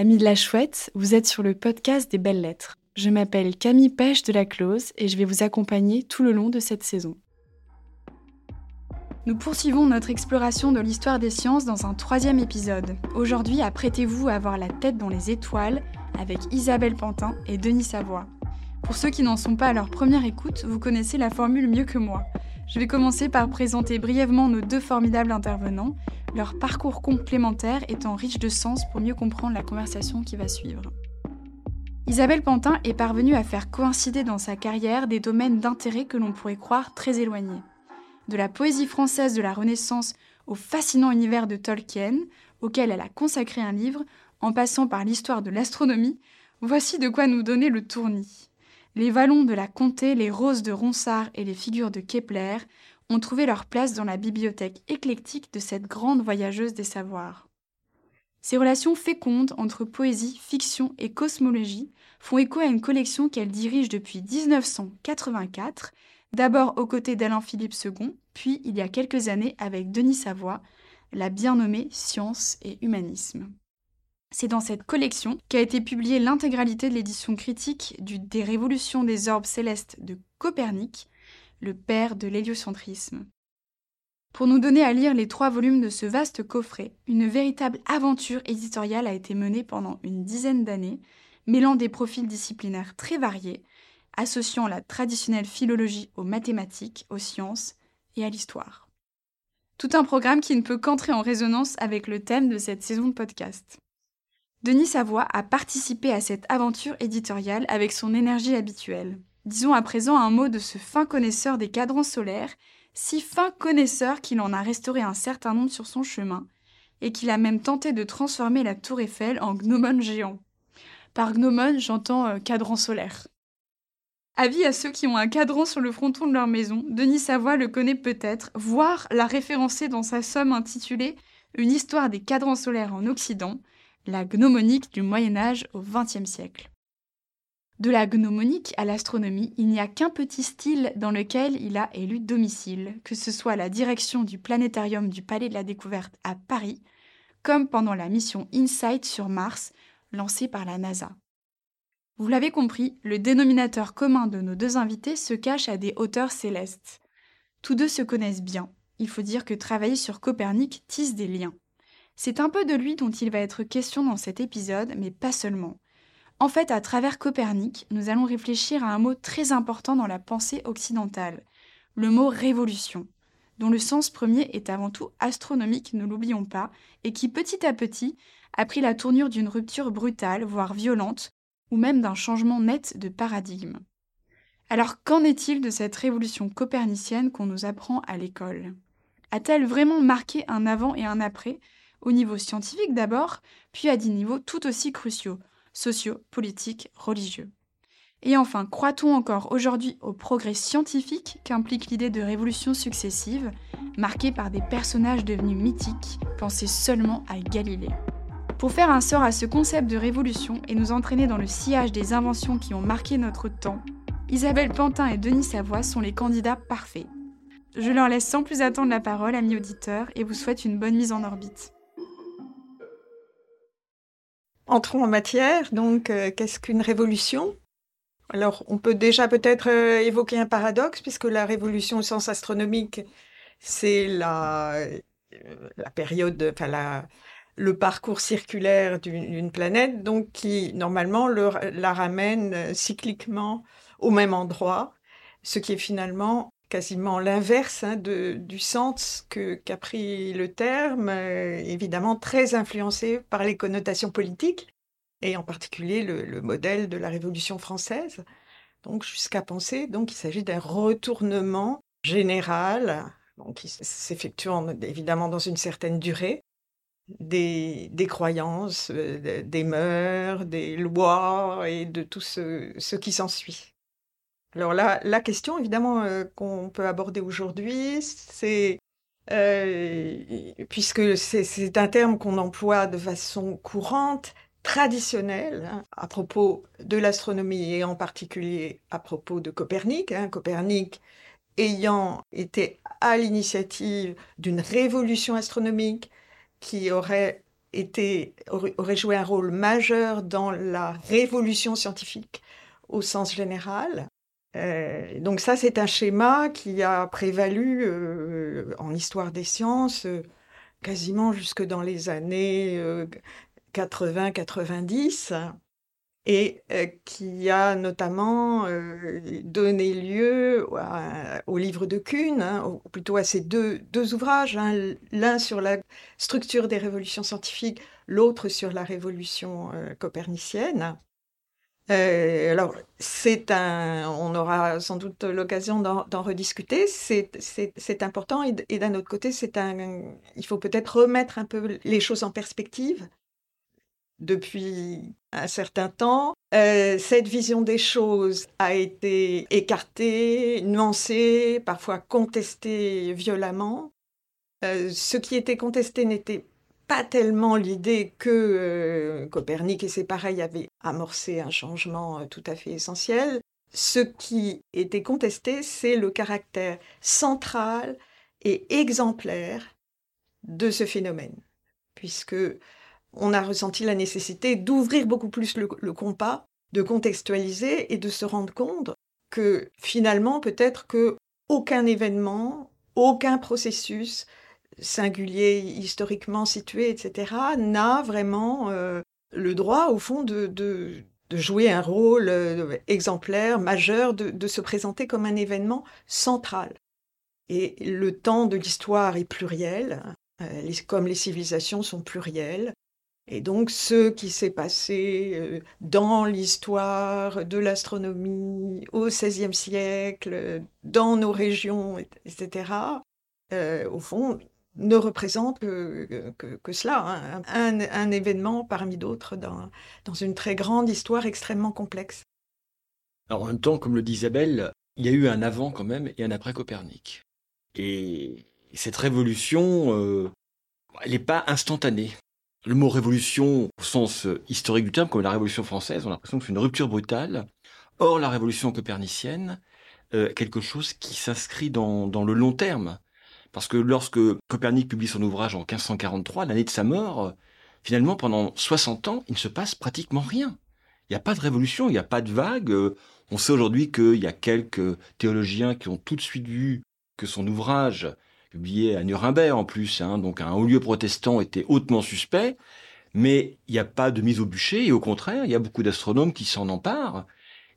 Amis de la chouette, vous êtes sur le podcast des belles lettres. Je m'appelle Camille Pêche de la Close et je vais vous accompagner tout le long de cette saison. Nous poursuivons notre exploration de l'histoire des sciences dans un troisième épisode. Aujourd'hui, apprêtez-vous à avoir la tête dans les étoiles avec Isabelle Pantin et Denis Savoie. Pour ceux qui n'en sont pas à leur première écoute, vous connaissez la formule mieux que moi. Je vais commencer par présenter brièvement nos deux formidables intervenants, leur parcours complémentaire étant riche de sens pour mieux comprendre la conversation qui va suivre. Isabelle Pantin est parvenue à faire coïncider dans sa carrière des domaines d'intérêt que l'on pourrait croire très éloignés. De la poésie française de la Renaissance au fascinant univers de Tolkien, auquel elle a consacré un livre, en passant par l'histoire de l'astronomie, voici de quoi nous donner le tournis. Les vallons de la comté, les roses de Ronsard et les figures de Kepler ont trouvé leur place dans la bibliothèque éclectique de cette grande voyageuse des savoirs. Ces relations fécondes entre poésie, fiction et cosmologie font écho à une collection qu'elle dirige depuis 1984, d'abord aux côtés d'Alain-Philippe II, puis il y a quelques années avec Denis Savoie, la bien nommée Science et Humanisme. C'est dans cette collection qu'a été publiée l'intégralité de l'édition critique du Des révolutions des orbes célestes de Copernic, le père de l'héliocentrisme. Pour nous donner à lire les trois volumes de ce vaste coffret, une véritable aventure éditoriale a été menée pendant une dizaine d'années, mêlant des profils disciplinaires très variés, associant la traditionnelle philologie aux mathématiques, aux sciences et à l'histoire. Tout un programme qui ne peut qu'entrer en résonance avec le thème de cette saison de podcast. Denis Savoie a participé à cette aventure éditoriale avec son énergie habituelle. Disons à présent un mot de ce fin connaisseur des cadrans solaires, si fin connaisseur qu'il en a restauré un certain nombre sur son chemin, et qu'il a même tenté de transformer la tour Eiffel en gnomon géant. Par gnomon, j'entends euh, cadran solaire. Avis à ceux qui ont un cadran sur le fronton de leur maison, Denis Savoie le connaît peut-être, voire l'a référencé dans sa somme intitulée Une histoire des cadrans solaires en Occident, la gnomonique du Moyen Âge au XXe siècle. De la gnomonique à l'astronomie, il n'y a qu'un petit style dans lequel il a élu domicile, que ce soit la direction du planétarium du Palais de la Découverte à Paris, comme pendant la mission InSight sur Mars, lancée par la NASA. Vous l'avez compris, le dénominateur commun de nos deux invités se cache à des hauteurs célestes. Tous deux se connaissent bien. Il faut dire que travailler sur Copernic tisse des liens. C'est un peu de lui dont il va être question dans cet épisode, mais pas seulement. En fait, à travers Copernic, nous allons réfléchir à un mot très important dans la pensée occidentale, le mot révolution, dont le sens premier est avant tout astronomique, ne l'oublions pas, et qui petit à petit a pris la tournure d'une rupture brutale, voire violente, ou même d'un changement net de paradigme. Alors qu'en est-il de cette révolution copernicienne qu'on nous apprend à l'école? A-t-elle vraiment marqué un avant et un après? Au niveau scientifique d'abord, puis à des niveaux tout aussi cruciaux, sociaux, politiques, religieux. Et enfin, croit-on encore aujourd'hui au progrès scientifique qu'implique l'idée de révolutions successives, marquées par des personnages devenus mythiques, pensés seulement à Galilée? Pour faire un sort à ce concept de révolution et nous entraîner dans le sillage des inventions qui ont marqué notre temps, Isabelle Pantin et Denis Savoie sont les candidats parfaits. Je leur laisse sans plus attendre la parole, amis auditeurs, et vous souhaite une bonne mise en orbite. Entrons en matière. Donc, euh, qu'est-ce qu'une révolution? Alors, on peut déjà peut-être euh, évoquer un paradoxe, puisque la révolution au sens astronomique, c'est la, euh, période, enfin le parcours circulaire d'une planète, donc qui normalement la ramène cycliquement au même endroit, ce qui est finalement quasiment l'inverse hein, du sens que qu'a pris le terme, euh, évidemment très influencé par les connotations politiques, et en particulier le, modèle de la Révolution française. Donc jusqu'à penser donc il s'agit d'un retournement général, donc qui s'effectue évidemment dans une certaine durée, des, des croyances, euh, des mœurs, des lois et de tout ce, ce qui s'ensuit. Alors là, la question évidemment euh, qu'on peut aborder aujourd'hui, c'est euh, puisque c'est un terme qu'on emploie de façon courante, traditionnelle, hein, à propos de l'astronomie et en particulier à propos de Copernic. Hein, Copernic ayant été à l'initiative d'une révolution astronomique qui aurait été, aurait joué un rôle majeur dans la révolution scientifique au sens général. Euh, donc ça, c'est un schéma qui a prévalu euh, en histoire des sciences euh, quasiment jusque dans les années 80-90 et qui a notamment donné lieu au livre de Kuhn, hein, ou plutôt à ces deux, ouvrages, hein, l'un sur la structure des révolutions scientifiques, l'autre sur la révolution copernicienne. Euh, alors, c'est un, on aura sans doute l'occasion d'en rediscuter. C'est important et, d'un autre côté, un, il faut peut-être remettre un peu les choses en perspective. Depuis un certain temps, euh, cette vision des choses a été écartée, nuancée, parfois contestée violemment. Euh, ce qui était contesté n'était pas tellement l'idée que euh, Copernic et ses pareils avaient amorcé un changement euh, tout à fait essentiel. Ce qui était contesté, c'est le caractère central et exemplaire de ce phénomène, puisque on a ressenti la nécessité d'ouvrir beaucoup plus le, le compas, de contextualiser et de se rendre compte que finalement, peut-être que aucun événement, aucun processus singulier, historiquement situé, etc., n'a vraiment euh, le droit, au fond, de, jouer un rôle euh, exemplaire, majeur, de, se présenter comme un événement central. Et le temps de l'histoire est pluriel, euh, comme les civilisations sont plurielles. Et donc ce qui s'est passé dans l'histoire de l'astronomie au XVIe siècle, dans nos régions, etc., au fond, ne représente que, cela, hein. un, événement parmi d'autres dans, une très grande histoire extrêmement complexe. Alors en même temps, comme le dit Isabelle, il y a eu un avant quand même et un après Copernic. Et cette révolution, euh, elle n'est pas instantanée. Le mot révolution, au sens historique du terme, comme la révolution française, on a l'impression que c'est une rupture brutale. Or, la révolution copernicienne, euh, quelque chose qui s'inscrit dans le long terme. Parce que lorsque Copernic publie son ouvrage en 1543, l'année de sa mort, euh, finalement, pendant 60 ans, il ne se passe pratiquement rien. Il n'y a pas de révolution, il n'y a pas de vague. Euh, on sait aujourd'hui qu'il y a quelques théologiens qui ont tout de suite vu que son ouvrage, publié à Nuremberg en plus, hein, donc un haut lieu protestant, était hautement suspect. Mais il n'y a pas de mise au bûcher, et au contraire, il y a beaucoup d'astronomes qui s'en emparent.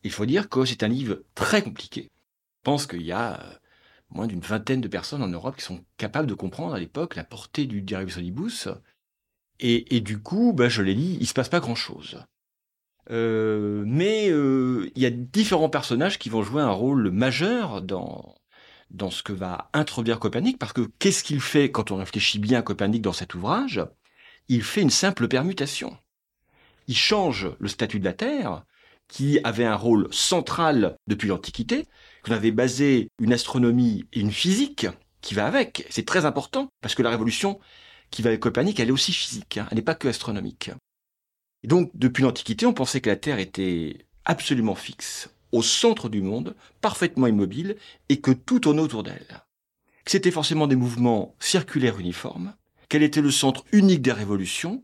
Il faut dire que c'est un livre très compliqué. Je pense qu'il y a moins d'une vingtaine de personnes en Europe qui sont capables de comprendre à l'époque la portée du Diribus Solibus. Et, du coup, bah, je l'ai dit, il se passe pas grand-chose. Euh, mais euh, il y a différents personnages qui vont jouer un rôle majeur dans, dans ce que va introduire Copernic, parce que qu'est-ce qu'il fait quand on réfléchit bien à Copernic dans cet ouvrage? Il fait une simple permutation. Il change le statut de la Terre, qui avait un rôle central depuis l'Antiquité, qu'on avait basé une astronomie et une physique qui va avec. C'est très important parce que la révolution qui va avec Copernic, elle est aussi physique, hein. elle n'est pas que astronomique. Et donc, depuis l'Antiquité, on pensait que la Terre était absolument fixe, au centre du monde, parfaitement immobile, et que tout tournait autour d'elle. Que c'était forcément des mouvements circulaires uniformes, qu'elle était le centre unique des révolutions,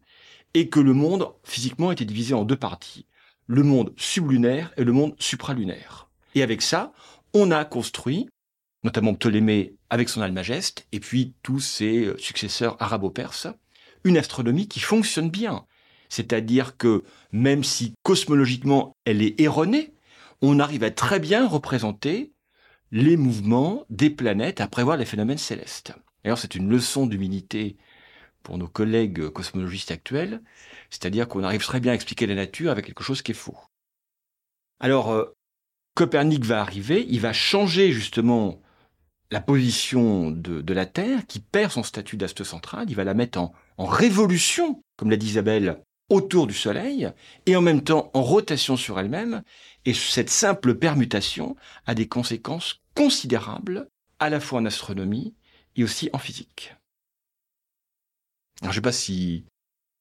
et que le monde, physiquement, était divisé en deux parties, le monde sublunaire et le monde supralunaire. Et avec ça, on a construit, notamment Ptolémée avec son Almageste, et puis tous ses euh, successeurs arabo-perses, une astronomie qui fonctionne bien. C'est-à-dire que même si cosmologiquement elle est erronée, on arrive à très bien représenter les mouvements des planètes à prévoir les phénomènes célestes. D'ailleurs, c'est une leçon d'humilité pour nos collègues cosmologistes actuels, c'est-à-dire qu'on arrive très bien à expliquer la nature avec quelque chose qui est faux. Alors, euh, Copernic va arriver, il va changer justement la position de, la Terre, qui perd son statut d'astre central, il va la mettre en, en révolution, comme l'a dit Isabelle, autour du Soleil, et en même temps en rotation sur elle-même, et cette simple permutation a des conséquences considérables, à la fois en astronomie et aussi en physique. Alors, je ne sais pas si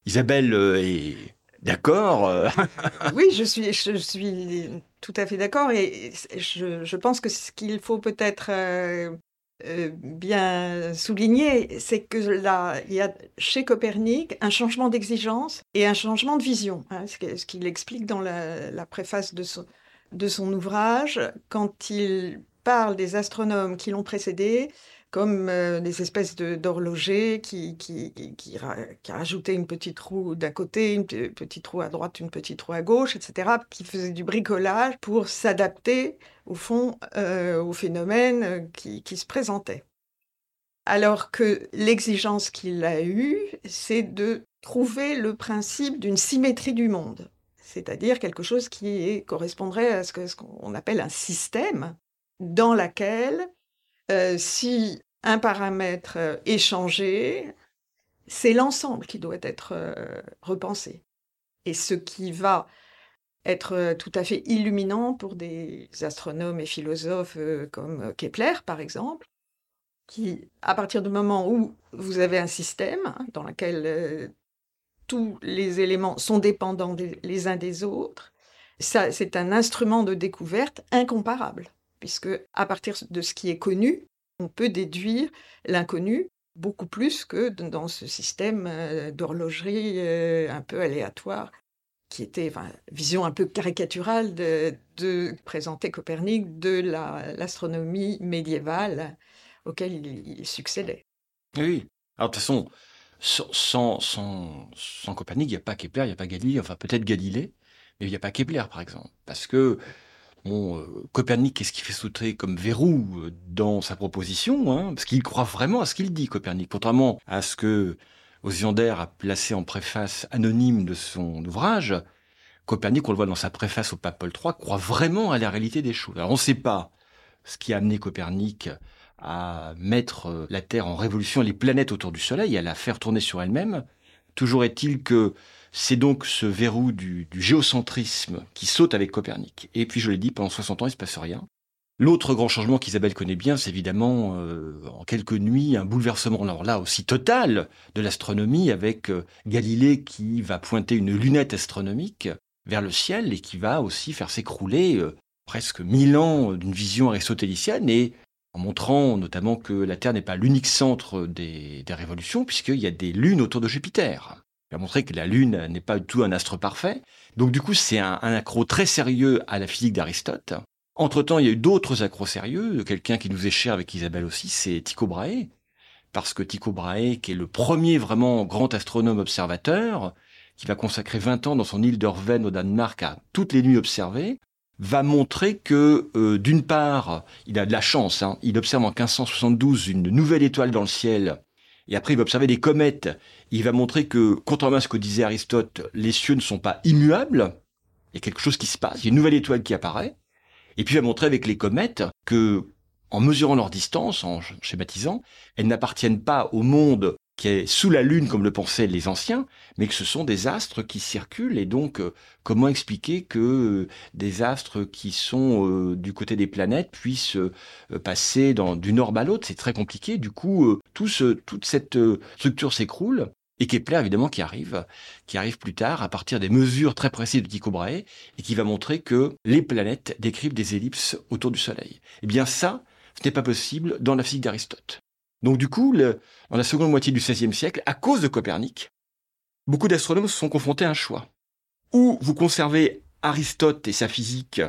Isabelle euh, est d'accord. Oui, je suis, je suis tout à fait d'accord. Et je, pense que ce qu'il faut peut-être euh, euh, bien souligné, c'est que là, il y a chez Copernic un changement d'exigence et un changement de vision. Hein, ce qu'il explique dans la, préface de son ouvrage, quand il parle des astronomes qui l'ont précédé, comme euh, des espèces d'horlogers qui, qui, qui, rajoutaient une petite roue d'un côté, une petite roue à droite, une petite roue à gauche, etc., qui faisaient du bricolage pour s'adapter, au fond, euh, au phénomène euh, qui, qui se présentait. Alors que l'exigence qu'il a eue, c'est de trouver le principe d'une symétrie du monde, c'est-à-dire quelque chose qui correspondrait à ce qu'on appelle un système dans lequel si un paramètre euh, échangé, c'est l'ensemble qui doit être euh, repensé. Et ce qui va être euh, tout à fait illuminant pour des astronomes et philosophes comme Kepler, par exemple, qui, à partir du moment où vous avez un système hein, dans lequel tous les éléments sont dépendants les uns des autres, ça, c'est un instrument de découverte incomparable, puisque à partir de ce qui est connu, on peut déduire l'inconnu beaucoup plus que dans ce système d'horlogerie un peu aléatoire qui était enfin, vision un peu caricaturale de, présenter Copernic de l'astronomie médiévale auquel il, succédait. Oui, alors de toute façon, sans, sans, sans Copernic, il n'y a pas Kepler, il n'y a pas Galilée, enfin peut-être Galilée, mais il n'y a pas Kepler par exemple. Parce que Euh, Copernic, qu'est-ce qu'il fait sauter comme verrou euh, dans sa proposition hein Parce qu'il croit vraiment à ce qu'il dit, Copernic. Contrairement à ce que Osiander a placé en préface anonyme de son ouvrage, Copernic, on le voit dans sa préface au pape Paul III, croit vraiment à la réalité des choses. Alors on ne sait pas ce qui a amené Copernic à mettre euh, la Terre en révolution, les planètes autour du Soleil, à la faire tourner sur elle-même. Toujours est-il que c'est donc ce verrou du, géocentrisme qui saute avec Copernic. Et puis, je l'ai dit, pendant 60 ans, il ne se passe rien. L'autre grand changement qu'Isabelle connaît bien, c'est évidemment, euh, en quelques nuits, un bouleversement, alors là aussi total, de l'astronomie, avec euh, Galilée qui va pointer une lunette astronomique vers le ciel et qui va aussi faire s'écrouler euh, presque mille ans d'une vision aristotélicienne et en montrant notamment que la Terre n'est pas l'unique centre des, des révolutions, puisqu'il y a des lunes autour de Jupiter. Il a montré que la Lune n'est pas du tout un astre parfait. Donc du coup, c'est un, accro très sérieux à la physique d'Aristote. Entre-temps, il y a eu d'autres accros sérieux. Quelqu'un qui nous est cher avec Isabelle aussi, c'est Tycho Brahe. Parce que Tycho Brahe, qui est le premier vraiment grand astronome observateur, qui va consacrer 20 ans dans son île d'Orven au Danemark à toutes les nuits observées, va montrer que, euh, d'une part, il a de la chance, hein. il observe en 1572 une nouvelle étoile dans le ciel et après il va observer des comètes. Il va montrer que, contrairement à ce que disait Aristote, les cieux ne sont pas immuables. Il y a quelque chose qui se passe, il y a une nouvelle étoile qui apparaît. Et puis il va montrer avec les comètes que, en mesurant leur distance, en schématisant, elles n'appartiennent pas au monde qui est sous la Lune comme le pensaient les anciens, mais que ce sont des astres qui circulent. Et donc, euh, comment expliquer que euh, des astres qui sont euh, du côté des planètes puissent passer d'une orbe à l'autre? C'est très compliqué. Du coup, tout toute cette structure s'écroule. Et Kepler, évidemment, qui arrive, qui arrive plus tard à partir des mesures très précises de Tycho Brahe et qui va montrer que les planètes décrivent des ellipses autour du Soleil. Eh bien, ça, ce n'est pas possible dans la physique d'Aristote. Donc du coup, dans la seconde moitié du XVIe siècle, à cause de Copernic, beaucoup d'astronomes se sont confrontés à un choix. Ou vous conservez Aristote et sa physique,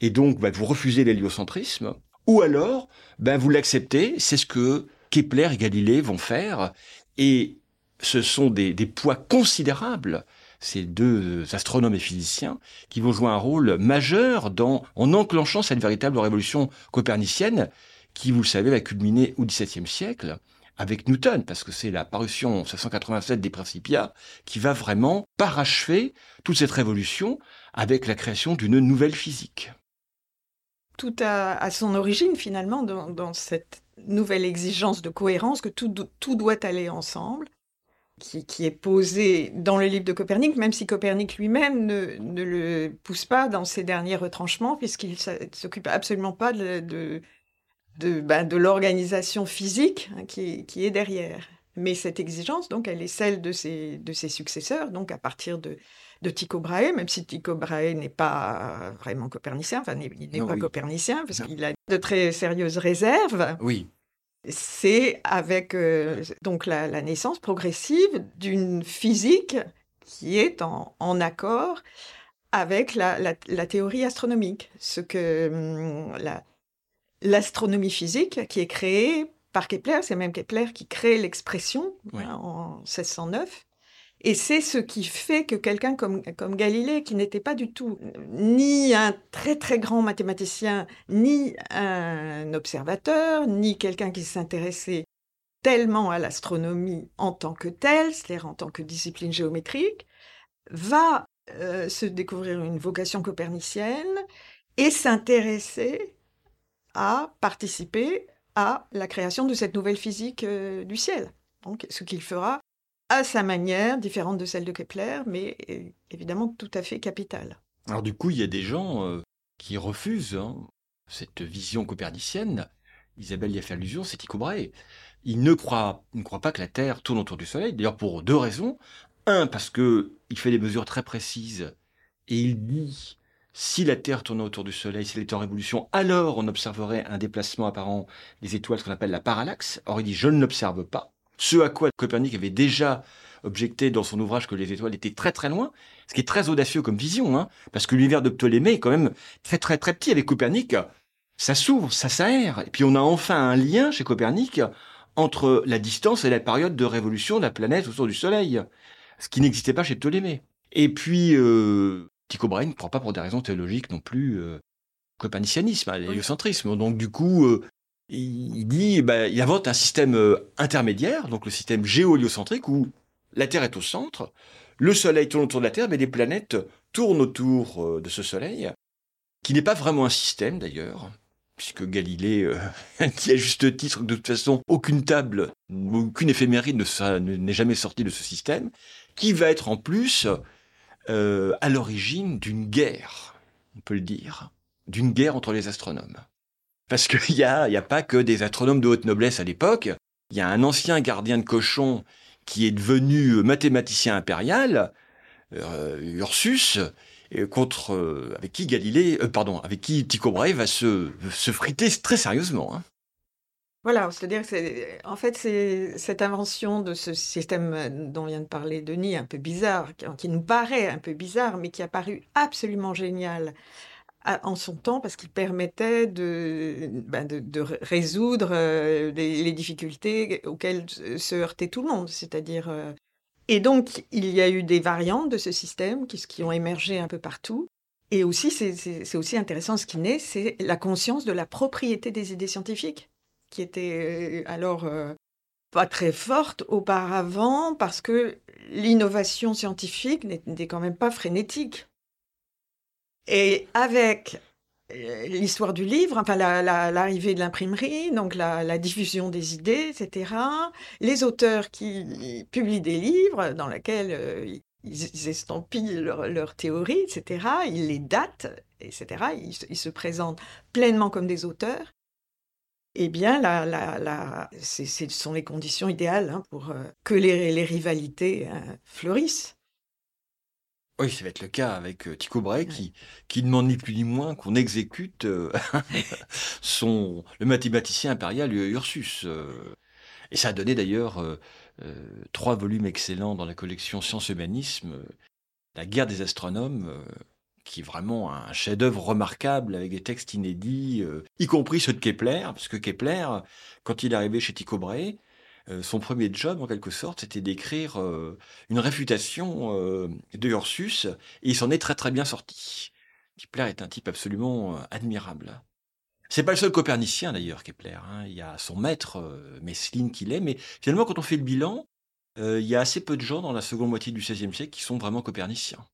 et donc bah, vous refusez l'héliocentrisme, ou alors ben, vous l'acceptez, c'est ce que Kepler et Galilée vont faire, et ce sont des, poids considérables ces deux astronomes et physiciens qui vont jouer un rôle majeur en enclenchant cette véritable révolution copernicienne qui, vous le savez, va culminer au XVIIe siècle avec Newton, parce que c'est la parution en 1687 des Principia qui va vraiment parachever toute cette révolution avec la création d'une nouvelle physique. Tout a, son origine finalement dans, cette nouvelle exigence de cohérence que tout, doit aller ensemble, qui, est posée dans le livre de Copernic, même si Copernic lui-même ne, le pousse pas dans ses derniers retranchements, puisqu'il ne s'occupe absolument pas de, ben, de l'organisation physique hein, qui, qui, est derrière. Mais cette exigence, donc, elle est celle de ses, de ses successeurs, donc à partir de, de Tycho Brahe, même si Tycho Brahe n'est pas vraiment copernicien, enfin, il n'est pas copernicien, parce qu'il a de très sérieuses réserves. Oui. c'est avec euh, donc la, naissance progressive d'une physique qui est en, accord avec la, théorie astronomique. Ce que hum, l'astronomie physique qui est créée par Kepler, c'est même Kepler qui crée l'expression hein, en 1609. Et c'est ce qui fait que quelqu'un comme, comme Galilée, qui n'était pas du tout ni un très très grand mathématicien, ni un observateur, ni quelqu'un qui s'intéressait tellement à l'astronomie en tant que telle, c'est-à-dire en tant que discipline géométrique, va euh, se découvrir une vocation copernicienne et s'intéresser à participer à la création de cette nouvelle physique euh, du ciel. Donc, ce qu'il fera à sa manière, différente de celle de Kepler, mais évidemment tout à fait capitale. Alors du coup, il y a des gens euh, qui refusent hein, cette vision copernicienne. Isabelle y a fait allusion, c'est Tycho Brahe. Il ne croit, ne croit pas que la Terre tourne autour du Soleil, d'ailleurs pour deux raisons. Un, parce que il fait des mesures très précises et il dit si la Terre tournait autour du Soleil, si elle était en révolution, alors on observerait un déplacement apparent des étoiles, ce qu'on appelle la parallaxe. Or, il dit je ne l'observe pas. Ce à quoi Copernic avait déjà objecté dans son ouvrage que les étoiles étaient très très loin, ce qui est très audacieux comme vision, hein, parce que l'univers de Ptolémée est quand même très très très petit avec Copernic. Ça s'ouvre, ça s'aère, et puis on a enfin un lien chez Copernic entre la distance et la période de révolution de la planète autour du Soleil, ce qui n'existait pas chez Ptolémée. Et puis, euh, Tycho Brahe ne croit pas pour des raisons théologiques non plus euh, copernicianisme, hein, l'héliocentrisme. Donc du coup, euh, il dit, bah, il invente un système euh, intermédiaire, donc le système géo-héliocentrique, où la Terre est au centre, le Soleil tourne autour de la Terre, mais les planètes tournent autour euh, de ce Soleil, qui n'est pas vraiment un système d'ailleurs, puisque Galilée euh, dit à juste titre que de toute façon, aucune table, aucune éphéméride n'est jamais sortie de ce système, qui va être en plus à l'origine d'une guerre, on peut le dire, d'une guerre entre les astronomes. Parce qu'il n'y a, y a pas que des astronomes de haute noblesse à l'époque. Il y a un ancien gardien de cochon qui est devenu mathématicien impérial, euh, Ursus, contre euh, avec qui Galilée, euh, pardon, avec qui Tycho Brahe va se, se friter très sérieusement. Hein. Voilà, c'est-à-dire que en fait, c'est cette invention de ce système dont vient de parler Denis, un peu bizarre, qui, nous paraît un peu bizarre, mais qui a paru absolument génial en son temps parce qu'il permettait de, ben résoudre euh, les, difficultés auxquelles se heurtait tout le monde. C'est-à-dire. Euh, et donc, il y a eu des variantes de ce système qui ont émergé un peu partout. Et aussi, c'est aussi intéressant ce qui naît, c'est la conscience de la propriété des idées scientifiques, qui était alors pas très forte auparavant parce que l'innovation scientifique n'était quand même pas frénétique. Et avec l'histoire du livre, enfin l'arrivée de l'imprimerie, donc la, diffusion des idées, etc. Les auteurs qui publient des livres dans lesquels ils estampillent leurs leur théories, etc. Ils les datent, etc. Ils, se présentent pleinement comme des auteurs. Eh bien, la, la, ce sont les conditions idéales hein, pour euh, que les, rivalités fleurissent. Oui, ça va être le cas avec euh, Tycho Brahe qui, qui demande ni plus ni moins qu'on exécute euh, son, le mathématicien impérial Ursus. Euh. et ça a donné d'ailleurs trois volumes excellents dans la collection Sciences Humanisme, La guerre des astronomes, qui est vraiment un chef-d'œuvre remarquable avec des textes inédits, y compris ceux de Kepler, parce que Kepler, quand il est arrivé chez Tycho Brahe, euh, son premier job, en quelque sorte, c'était d'écrire euh, une réfutation euh, de Ursus, et il s'en est très très bien sorti. Kepler est un type absolument admirable. C'est pas le seul copernicien d'ailleurs, Kepler. Hein. Il y a son maître, Messlin, qu'il est, mais finalement, quand on fait le bilan, il y a assez peu de gens dans la seconde moitié du XVIe siècle qui sont vraiment coperniciens.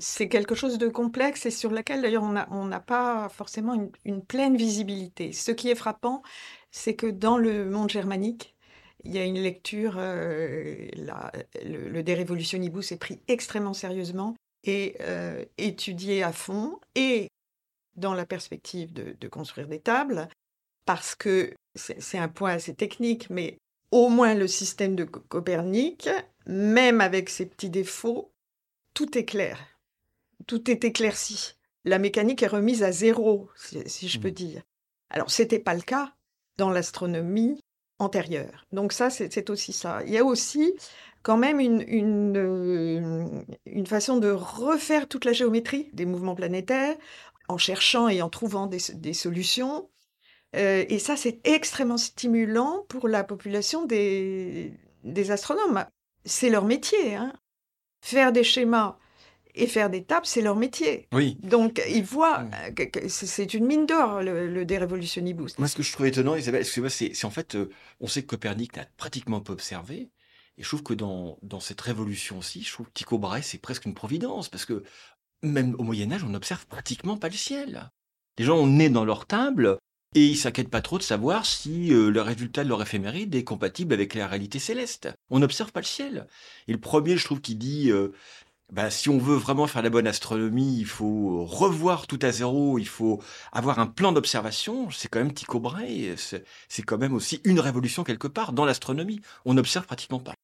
C'est quelque chose de complexe et sur lequel d'ailleurs on n'a pas forcément une, pleine visibilité. Ce qui est frappant, c'est que dans le monde germanique, il y a une lecture, euh, le, le, De Revolutionibus est pris extrêmement sérieusement et euh, étudié à fond, et dans la perspective de, construire des tables, parce que c'est un point assez technique, mais au moins le système de Copernic, même avec ses petits défauts, tout est clair, tout est éclairci. La mécanique est remise à zéro, si, je peux mmh. dire. Alors, ce n'était pas le cas dans l'astronomie antérieure. Donc ça, c'est aussi ça. Il y a aussi quand même une, une, euh, une, façon de refaire toute la géométrie des mouvements planétaires en cherchant et en trouvant des, des solutions. Euh, et ça, c'est extrêmement stimulant pour la population des, des astronomes. C'est leur métier. Hein. Faire des schémas et faire des tables, c'est leur métier. Oui. Donc, ils voient euh, que c'est une mine d'or, le, le Dérévolutionibus. Moi, ce que je trouve étonnant, Isabelle, c'est en fait, euh, on sait que Copernic n'a pratiquement pas observé. Et je trouve que dans, dans cette révolution aussi, je trouve que Tycho Brahe, c'est presque une providence. Parce que même au Moyen-Âge, on n'observe pratiquement pas le ciel. Les gens, on est dans leur table, et ils s'inquiètent pas trop de savoir si euh, le résultat de leur éphéméride est compatible avec la réalité céleste. On n'observe pas le ciel. Et le premier, je trouve, qui dit bah, si on veut vraiment faire la bonne astronomie, il faut revoir tout à zéro, il faut avoir un plan d'observation. C'est quand même Tycho Brahe, c'est quand même aussi une révolution quelque part dans l'astronomie. On n'observe pratiquement pas.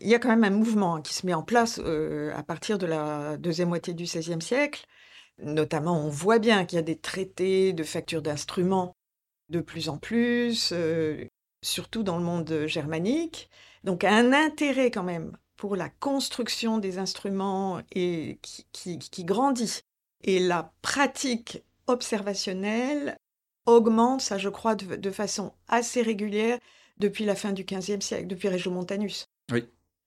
Il y a quand même un mouvement qui se met en place euh, à partir de la deuxième moitié du XVIe siècle. Notamment, on voit bien qu'il y a des traités de factures d'instruments de plus en plus, euh, surtout dans le monde germanique. Donc, un intérêt quand même pour la construction des instruments et qui, qui, grandit. Et la pratique observationnelle augmente, ça je crois, de, façon assez régulière depuis la fin du XVe siècle, depuis Montanus. Oui.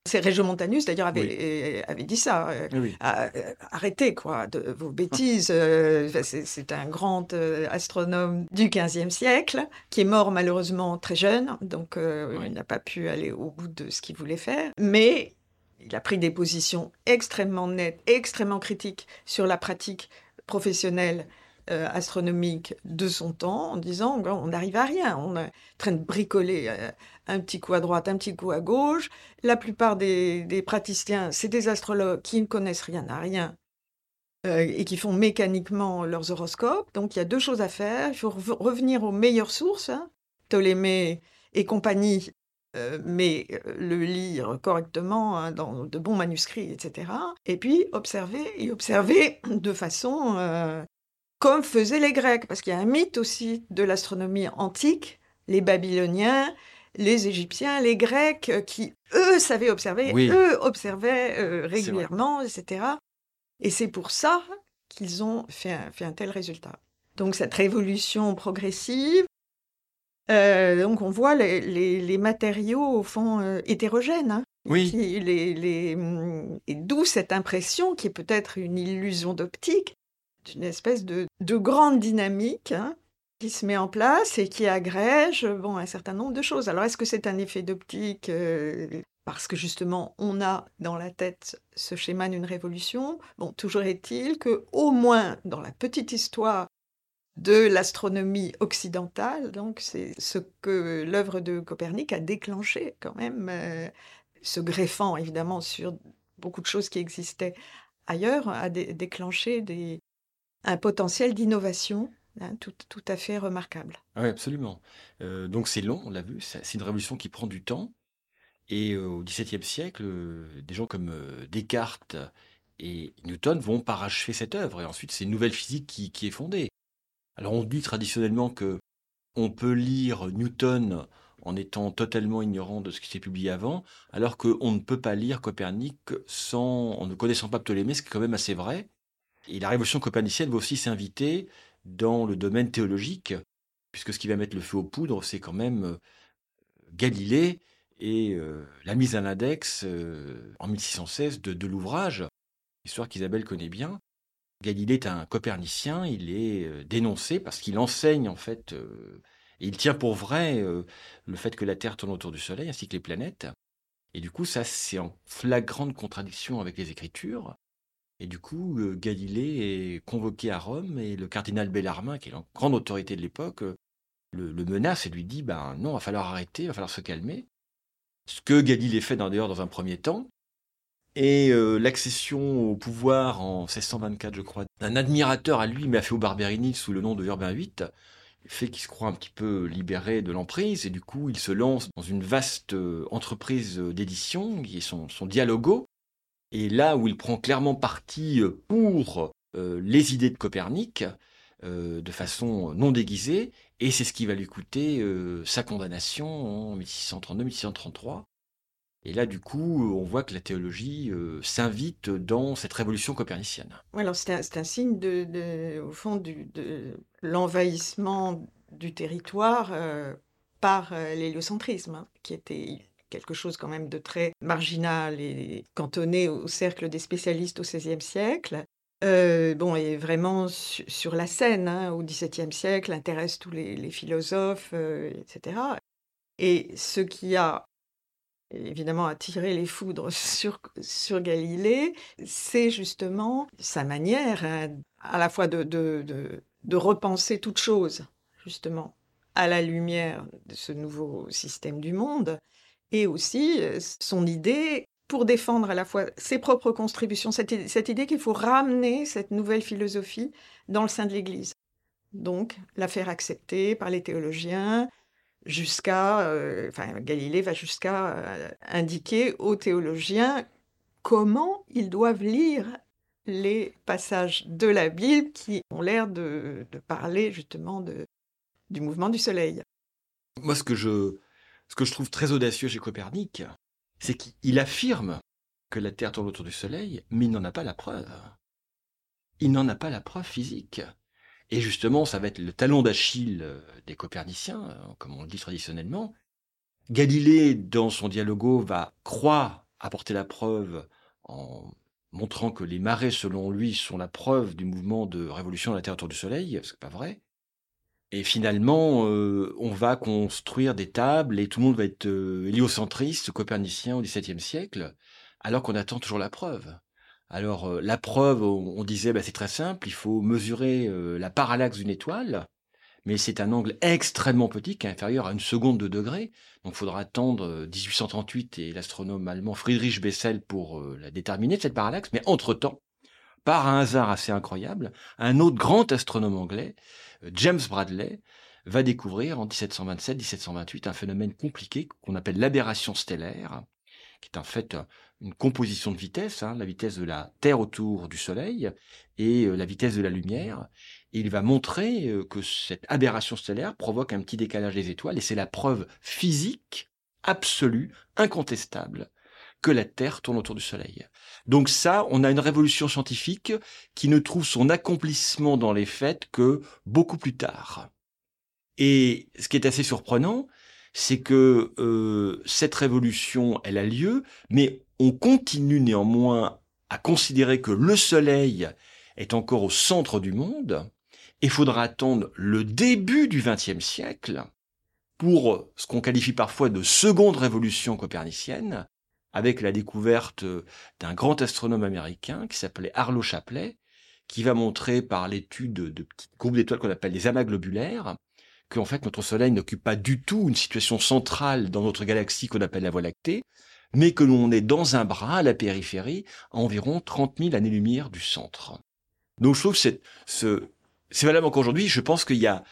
C'est Montanus, d'ailleurs, avait, avait, dit ça. Euh, euh, arrêtez, quoi, de vos bêtises. Euh, c'est un grand astronome du XVe siècle qui est mort malheureusement très jeune, donc il n'a pas pu aller au bout de ce qu'il voulait faire. Mais il a pris des positions extrêmement nettes, extrêmement critiques sur la pratique professionnelle euh, astronomique de son temps, en disant on n'arrive à rien, on est en train de bricoler euh, un petit coup à droite, un petit coup à gauche. La plupart des, praticiens, c'est des astrologues qui ne connaissent rien à rien euh, et qui font mécaniquement leurs horoscopes. Donc il y a deux choses à faire. Il faut revenir aux meilleures sources. Hein. Ptolémée et compagnie euh, mais euh, le lire correctement hein, dans de bons manuscrits, etc. Et puis observer et observer de façon euh, comme faisaient les Grecs, parce qu'il y a un mythe aussi de l'astronomie antique, les Babyloniens, les Égyptiens, les Grecs, qui eux savaient observer, eux observaient régulièrement, etc. Et c'est pour ça qu'ils ont fait fait un tel résultat. Donc cette révolution progressive, euh, donc on voit les, matériaux au fond euh, hétérogènes. Hein, oui. les, mm, et d'où cette impression qui est peut-être une illusion d'optique, d'une espèce de, grande dynamique hein, qui se met en place et qui agrège bon, un certain nombre de choses. Alors est-ce que c'est un effet d'optique euh, parce que justement on a dans la tête ce schéma d'une révolution? Bon, toujours est-il que au moins dans la petite histoire de l'astronomie occidentale. Donc, c'est ce que l'œuvre de Copernic a déclenché quand même, euh, se greffant évidemment sur beaucoup de choses qui existaient ailleurs, a déclenché un potentiel d'innovation hein, tout, à fait remarquable. Oui, absolument. Euh, donc c'est long, on l'a vu, c'est une révolution qui prend du temps. Et euh, au XVIIe siècle, des gens comme Descartes et Newton vont parachever cette œuvre. Et ensuite, c'est une nouvelle physique qui est fondée. Alors on dit traditionnellement que on peut lire Newton en étant totalement ignorant de ce qui s'est publié avant, alors qu'on ne peut pas lire Copernic sans, en ne connaissant pas Ptolémée, ce qui est quand même assez vrai. Et la révolution copernicienne va aussi s'inviter dans le domaine théologique, puisque ce qui va mettre le feu aux poudres, c'est quand même euh, Galilée et euh, la mise à l'index euh, en 1616 de l'ouvrage, histoire qu'Isabelle connaît bien, Galilée est un copernicien, il est euh, dénoncé parce qu'il enseigne en fait, euh, il tient pour vrai euh, le fait que la Terre tourne autour du Soleil ainsi que les planètes. Et du coup, ça c'est en flagrante contradiction avec les Écritures. Et du coup, Galilée est convoqué à Rome et le cardinal Bellarmin, qui est la grande autorité de l'époque, le, menace et lui dit ben non, il va falloir arrêter, il va falloir se calmer. Ce que Galilée fait d'ailleurs dans un premier temps, et euh, l'accession au pouvoir en 1624, je crois, d'un admirateur à lui, Maffeo Barberini, sous le nom de Urbain VIII, fait qu'il se croit un petit peu libéré de l'emprise, et du coup, il se lance dans une vaste euh, entreprise d'édition, qui est son, son Dialogo, et là où il prend clairement parti euh, pour les idées de Copernic, de façon non déguisée, et c'est ce qui va lui coûter sa condamnation en 1632-1633. Et là, du coup, on voit que la théologie s'invite dans cette révolution copernicienne. alors c'est un, signe, de, au fond, de l'envahissement du territoire par l'héliocentrisme, hein, qui était quelque chose quand même de très marginal et cantonné au cercle des spécialistes au XVIe siècle. Euh, bon, et vraiment sur la scène, hein, au XVIIe siècle, intéresse tous les, philosophes, euh, etc. Et ce qui a évidemment attiré les foudres sur, sur Galilée, c'est justement sa manière hein, à la fois de, de, de repenser toute chose, justement, à la lumière de ce nouveau système du monde, et aussi son idée pour défendre à la fois ses propres contributions, cette, idée qu'il faut ramener cette nouvelle philosophie dans le sein de l'Église. Donc, la faire accepter par les théologiens, jusqu'à, enfin, Galilée va jusqu'à indiquer aux théologiens comment ils doivent lire les passages de la Bible qui ont l'air de, parler justement du mouvement du Soleil. Moi, ce que je, ce que je trouve très audacieux chez Copernic, c'est qu'il affirme que la Terre tourne autour du Soleil, mais il n'en a pas la preuve. Il n'en a pas la preuve physique. Et justement, ça va être le talon d'Achille euh, des coperniciens, euh, comme on le dit traditionnellement. Galilée, dans son dialogo, va croire apporter la preuve en montrant que les marées, selon lui, sont la preuve du mouvement de révolution de la Terre autour du Soleil, ce n'est pas vrai. Et finalement, euh, on va construire des tables et tout le monde va être héliocentriste, copernicien au XVIIe siècle, alors qu'on attend toujours la preuve. Alors euh, la preuve, on, disait, bah, c'est très simple, il faut mesurer la parallaxe d'une étoile, mais c'est un angle extrêmement petit qui est inférieur à une seconde de degré. Donc il faudra attendre 1838 et l'astronome allemand Friedrich Bessel pour la déterminer, cette parallaxe. Mais entre-temps, par un hasard assez incroyable, un autre grand astronome anglais James Bradley va découvrir en 1727-1728 un phénomène compliqué qu'on appelle l'aberration stellaire, qui est en fait une composition de vitesse, hein, la vitesse de la Terre autour du Soleil et euh, la vitesse de la lumière. Il va montrer euh, que cette aberration stellaire provoque un petit décalage des étoiles, et c'est la preuve physique absolue, incontestable, que la Terre tourne autour du Soleil. Donc ça, on a une révolution scientifique qui ne trouve son accomplissement dans les faits que beaucoup plus tard. Et ce qui est assez surprenant, c'est que euh, cette révolution, elle a lieu, mais on continue néanmoins à considérer que le Soleil est encore au centre du monde. Il faudra attendre le début du XXe siècle pour ce qu'on qualifie parfois de seconde révolution copernicienne, avec la découverte d'un grand astronome américain qui s'appelait Arlo Chapley, qui va montrer par l'étude de petits groupes d'étoiles qu'on appelle les amas globulaires, qu'en fait notre Soleil n'occupe pas du tout une situation centrale dans notre galaxie qu'on appelle la Voie lactée, mais que l'on est dans un bras à la périphérie, à environ 30 000 années-lumière du centre. Donc je trouve que c'est, valable encore aujourd'hui. Je pense qu'il y a,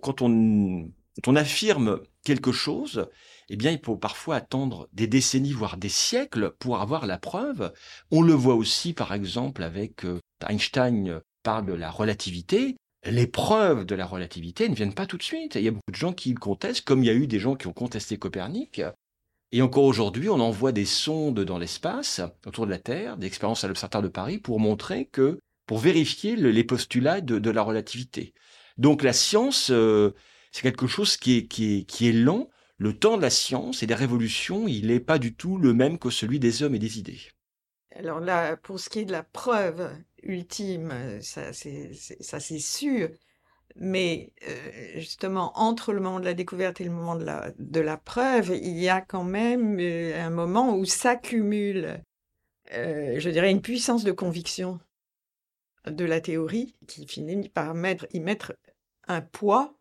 quand on, affirme quelque chose, eh bien, il faut parfois attendre des décennies, voire des siècles pour avoir la preuve. On le voit aussi, par exemple, avec euh, Einstein parle de la relativité. Les preuves de la relativité ne viennent pas tout de suite. Il y a beaucoup de gens qui le contestent, comme il y a eu des gens qui ont contesté Copernic. Et encore aujourd'hui, on envoie des sondes dans l'espace, autour de la Terre, des expériences à l'Observatoire de Paris, pour montrer que, pour vérifier les postulats de, la relativité. Donc la science, euh, c'est quelque chose qui est, qui est, qui est lent, le temps de la science et des révolutions, il n'est pas du tout le même que celui des hommes et des idées. Alors là, pour ce qui est de la preuve ultime, ça c'est sûr, mais euh, justement, entre le moment de la découverte et le moment de la, de la preuve, il y a quand même euh, un moment où s'accumule, euh, je dirais, une puissance de conviction de la théorie qui finit par mettre, y mettre un poids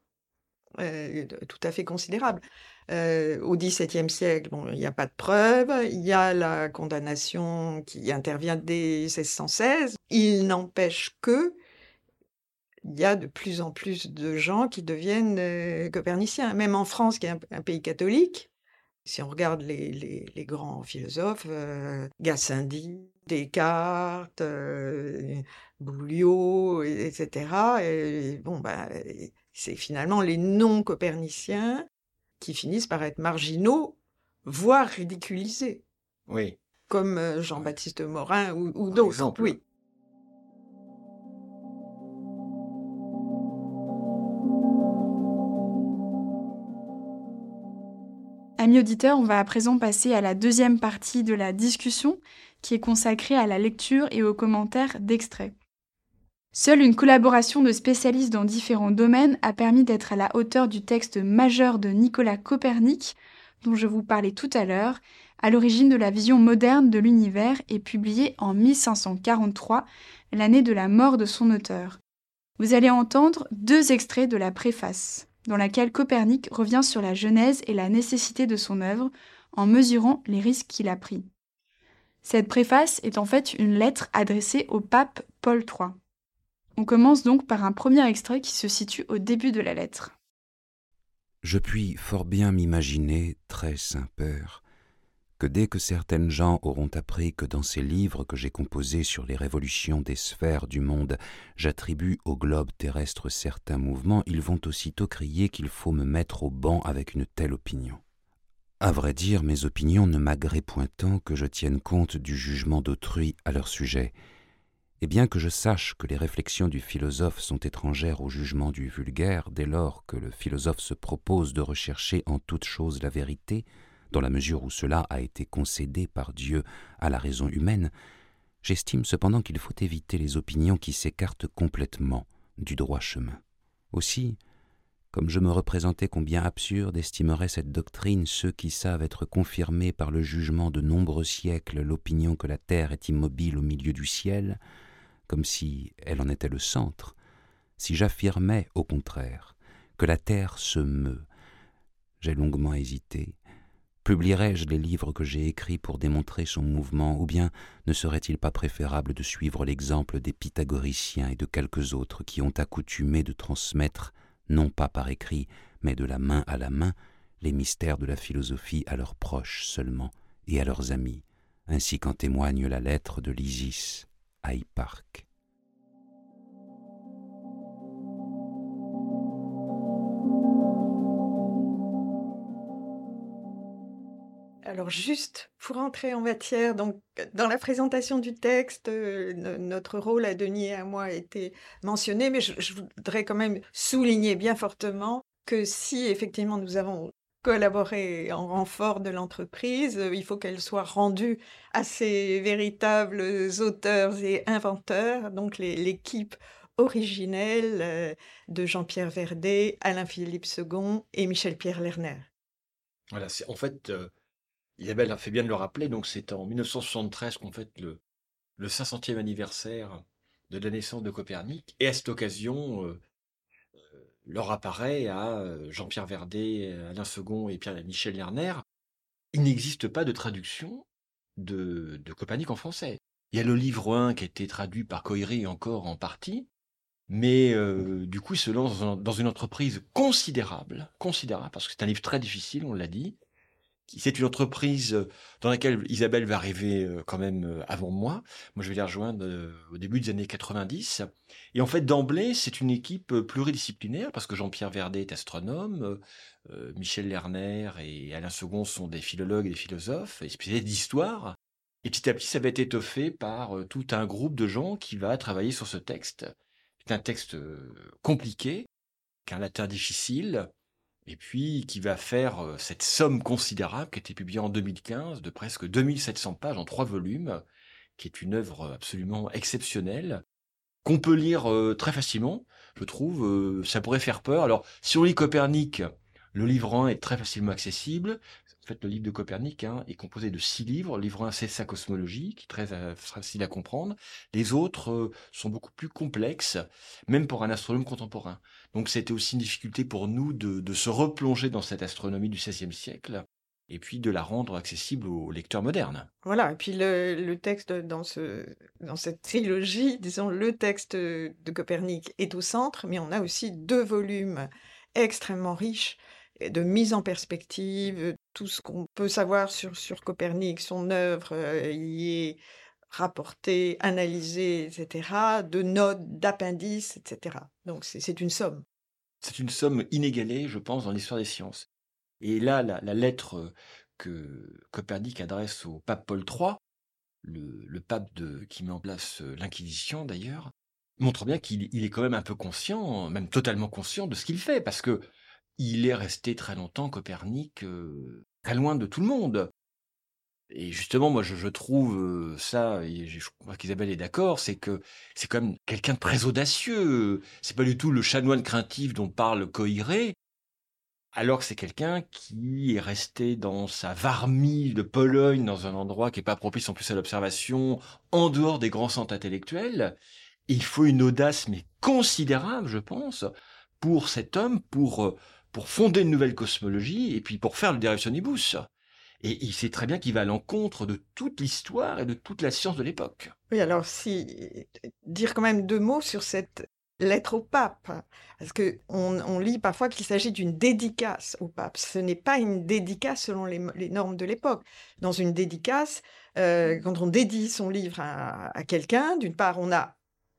tout à fait considérable. Au XVIIe siècle, bon, il n'y a pas de preuves. Il y a la condamnation qui intervient dès 1616. Il n'empêche que il y a de plus en plus de gens qui deviennent euh, coperniciens. Même en France, qui est un, pays catholique, si on regarde les, grands philosophes, euh, Gassendi, Descartes, Boulio, etc. Et bon, bah, c'est finalement les non-coperniciens qui finissent par être marginaux, voire ridiculisés. Oui. Comme euh, Jean-Baptiste Morin ou, ou d'autres. Oui. Amis auditeurs, on va à présent passer à la deuxième partie de la discussion qui est consacrée à la lecture et aux commentaires d'extraits. Seule une collaboration de spécialistes dans différents domaines a permis d'être à la hauteur du texte majeur de Nicolas Copernic, dont je vous parlais tout à l'heure, à l'origine de la vision moderne de l'univers et publié en 1543, l'année de la mort de son auteur. Vous allez entendre deux extraits de la préface dans laquelle Copernic revient sur la genèse et la nécessité de son œuvre en mesurant les risques qu'il a pris. Cette préface est en fait une lettre adressée au pape Paul III. On commence donc par un premier extrait qui se situe au début de la lettre. Je puis fort bien m'imaginer, très Saint-Père, que dès que certaines gens auront appris que dans ces livres que j'ai composés sur les révolutions des sphères du monde, j'attribue au globe terrestre certains mouvements, ils vont aussitôt crier qu'il faut me mettre au banc avec une telle opinion. À vrai dire, mes opinions ne m'agréent point tant que je tienne compte du jugement d'autrui à leur sujet, et bien que je sache que les réflexions du philosophe sont étrangères au jugement du vulgaire, dès lors que le philosophe se propose de rechercher en toute chose la vérité, dans la mesure où cela a été concédé par Dieu à la raison humaine, j'estime cependant qu'il faut éviter les opinions qui s'écartent complètement du droit chemin. Aussi, comme je me représentais combien absurde estimerait cette doctrine ceux qui savent être confirmés par le jugement de nombreux siècles l'opinion que la terre est immobile au milieu du ciel, comme si elle en était le centre, si j'affirmais, au contraire, que la terre se meut, j'ai longuement hésité, Publierai-je les livres que j'ai écrits pour démontrer son mouvement, ou bien ne serait-il pas préférable de suivre l'exemple des pythagoriciens et de quelques autres qui ont accoutumé de transmettre, non pas par écrit, mais de la main à la main, les mystères de la philosophie à leurs proches seulement et à leurs amis, ainsi qu'en témoigne la lettre de l'Isis à Hipparque. Alors juste pour entrer en matière, donc dans la présentation du texte, euh, notre rôle à Denis et à moi a été mentionné, mais je, voudrais quand même souligner bien fortement que si effectivement nous avons collaboré en renfort de l'entreprise, euh, il faut qu'elle soit rendue à ses véritables auteurs et inventeurs, donc l'équipe originelle euh, de Jean-Pierre Verdet, Alain-Philippe Second et Michel-Pierre Lerner. Voilà, en fait Isabelle a fait bien de le rappeler, donc c'est en 1973 qu'on fête le, le 500e anniversaire de la naissance de Copernic, et à cette occasion, euh, euh, leur apparaît à euh, Jean-Pierre Verdet, Alain Second et Michel Lerner, il n'existe pas de traduction de, Copernic en français. Il y a le livre 1 qui a été traduit par Coiry encore en partie, mais du coup, il se lance dans une entreprise considérable, considérable, parce que c'est un livre très difficile, on l'a dit, c'est une entreprise euh, dans laquelle Isabelle va arriver euh, quand même euh, avant moi. Moi, je vais la rejoindre au début des années 90. Et en fait, d'emblée, c'est une équipe pluridisciplinaire parce que Jean-Pierre Verdet est astronome, Michel Lerner et Alain Second sont des philologues et des philosophes et spécialistes d'histoire. Et petit à petit, ça va être étoffé par tout un groupe de gens qui va travailler sur ce texte. C'est un texte compliqué, qu'un latin difficile, et puis qui va faire euh, cette somme considérable qui a été publiée en 2015 de presque 2700 pages en trois volumes, qui est une œuvre absolument exceptionnelle, qu'on peut lire euh, très facilement, je trouve. Euh, ça pourrait faire peur. Alors, si on lit Copernic, le livre 1 est très facilement accessible. En fait, le livre de Copernic hein, est composé de six livres. Le livre 1, c'est sa cosmologie, qui est très facile à comprendre. Les autres sont beaucoup plus complexes, même pour un astronome contemporain. Donc, c'était aussi une difficulté pour nous de, se replonger dans cette astronomie du XVIe siècle et puis de la rendre accessible aux lecteurs modernes. Voilà, et puis le, texte dans, ce, dans cette trilogie, disons, le texte de Copernic est au centre, mais on a aussi deux volumes extrêmement riches de mise en perspective, tout ce qu'on peut savoir sur, sur Copernic, son œuvre, euh, y est rapportés, analysés, etc., de notes, d'appendices, etc. Donc c'est une somme. C'est une somme inégalée, je pense, dans l'histoire des sciences. Et là, la, lettre que Copernic adresse au pape Paul III, le, pape de, qui met en place l'Inquisition d'ailleurs, montre bien qu'il est quand même un peu conscient, même totalement conscient de ce qu'il fait, parce que il est resté très longtemps Copernic très loin de tout le monde. Et justement, moi, je, trouve ça, et je crois qu'Isabelle est d'accord, c'est que c'est quand même quelqu'un de très audacieux. C'est pas du tout le chanoine craintif dont parle Coiré, alors que c'est quelqu'un qui est resté dans sa varmie de Pologne, dans un endroit qui est pas propice en plus à l'observation, en dehors des grands centres intellectuels. il faut une audace, mais considérable, je pense, pour cet homme, pour, pour fonder une nouvelle cosmologie, et puis pour faire le Directionibus. Et il sait très bien qu'il va à l'encontre de toute l'histoire et de toute la science de l'époque. Oui, alors si dire quand même deux mots sur cette lettre au pape, parce que on, lit parfois qu'il s'agit d'une dédicace au pape. Ce n'est pas une dédicace selon les, normes de l'époque. Dans une dédicace, euh, quand on dédie son livre à, à quelqu'un, d'une part, on a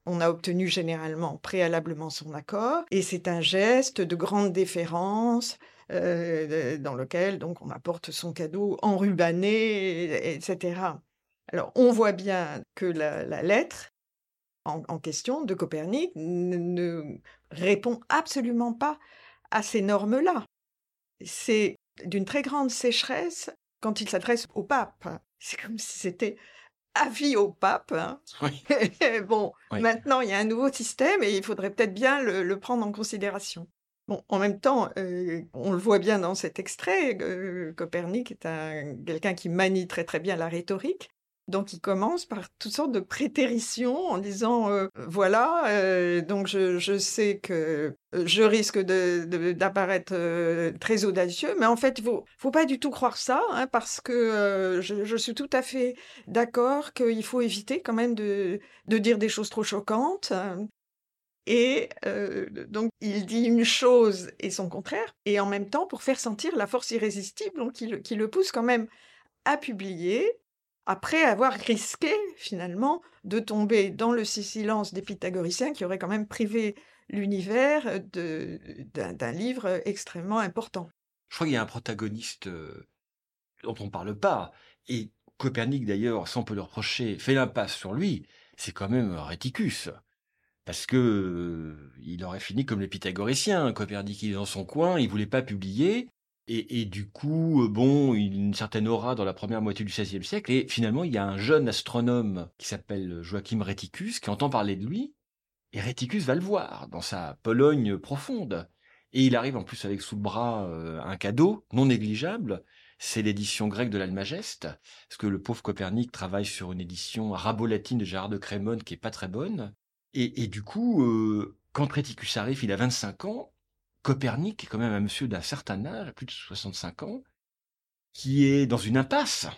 on a obtenu généralement préalablement son accord, et c'est un geste de grande déférence, euh, dans lequel donc on apporte son cadeau enrubanné, etc. Alors on voit bien que la, lettre en, question de Copernic ne, répond absolument pas à ces normes-là. C'est d'une très grande sécheresse quand il s'adresse au pape. C'est comme si c'était avis au pape. Hein. bon, maintenant il y a un nouveau système et il faudrait peut-être bien le prendre en considération. Bon, en même temps, on le voit bien dans cet extrait, Copernic est un, quelqu'un qui manie très très bien la rhétorique. Donc il commence par toutes sortes de prétéritions en disant voilà donc je, sais que je risque d'apparaître très audacieux mais en fait faut faut pas du tout croire ça hein, parce que je, suis tout à fait d'accord qu'il faut éviter quand même de, de dire des choses trop choquantes hein. Et donc, il dit une chose et son contraire, et en même temps, pour faire sentir la force irrésistible qui, le, pousse quand même à publier, après avoir risqué, finalement, de tomber dans le silence des pythagoriciens qui auraient quand même privé l'univers d'un livre extrêmement important. Je crois qu'il y a un protagoniste dont on ne parle pas, et Copernic, d'ailleurs, sans peut le reprocher, fait l'impasse sur lui, c'est quand même Réticus parce que il aurait fini comme les pythagoriciens. Copernic est dans son coin, il voulait pas publier. Et, du coup, bon, une certaine aura dans la première moitié du XVIe siècle. Et finalement, il y a un jeune astronome qui s'appelle Joachim Reticus qui entend parler de lui. Et Reticus va le voir dans sa Pologne profonde. Et il arrive en plus avec sous le bras un cadeau non négligeable. C'est l'édition grecque de l'Almageste. Parce que le pauvre Copernic travaille sur une édition arabolatine de Gérard de Crémone qui est pas très bonne. Et, du coup, euh, quand Créticus arrive, il a 25 ans. Copernic est quand même un monsieur d'un certain âge, plus de 65 ans, qui est dans une impasse,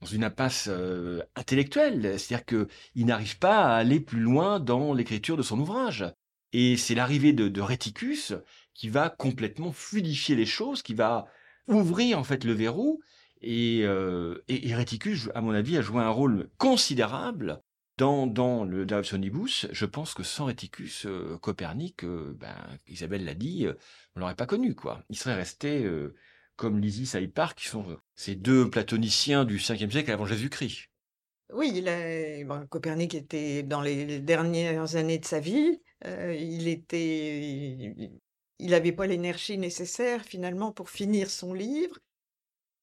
dans une impasse euh, intellectuelle, c'est-à-dire qu'il n'arrive pas à aller plus loin dans l'écriture de son ouvrage. Et c'est l'arrivée de, de Réticus qui va complètement fluidifier les choses, qui va ouvrir en fait le verrou. Et, euh, et, et Réticus, à mon avis, a joué un rôle considérable dans, dans le Davsonibus, je pense que sans Réticus, euh, Copernic, euh, ben, Isabelle l'a dit, euh, on l'aurait pas connu, quoi. Il serait resté comme Lysis et Hippar, qui sont ces deux platoniciens du 5e siècle avant Jésus-Christ. Oui, il Copernic était dans les dernières années de sa vie. il était, il n'avait pas l'énergie nécessaire finalement pour finir son livre.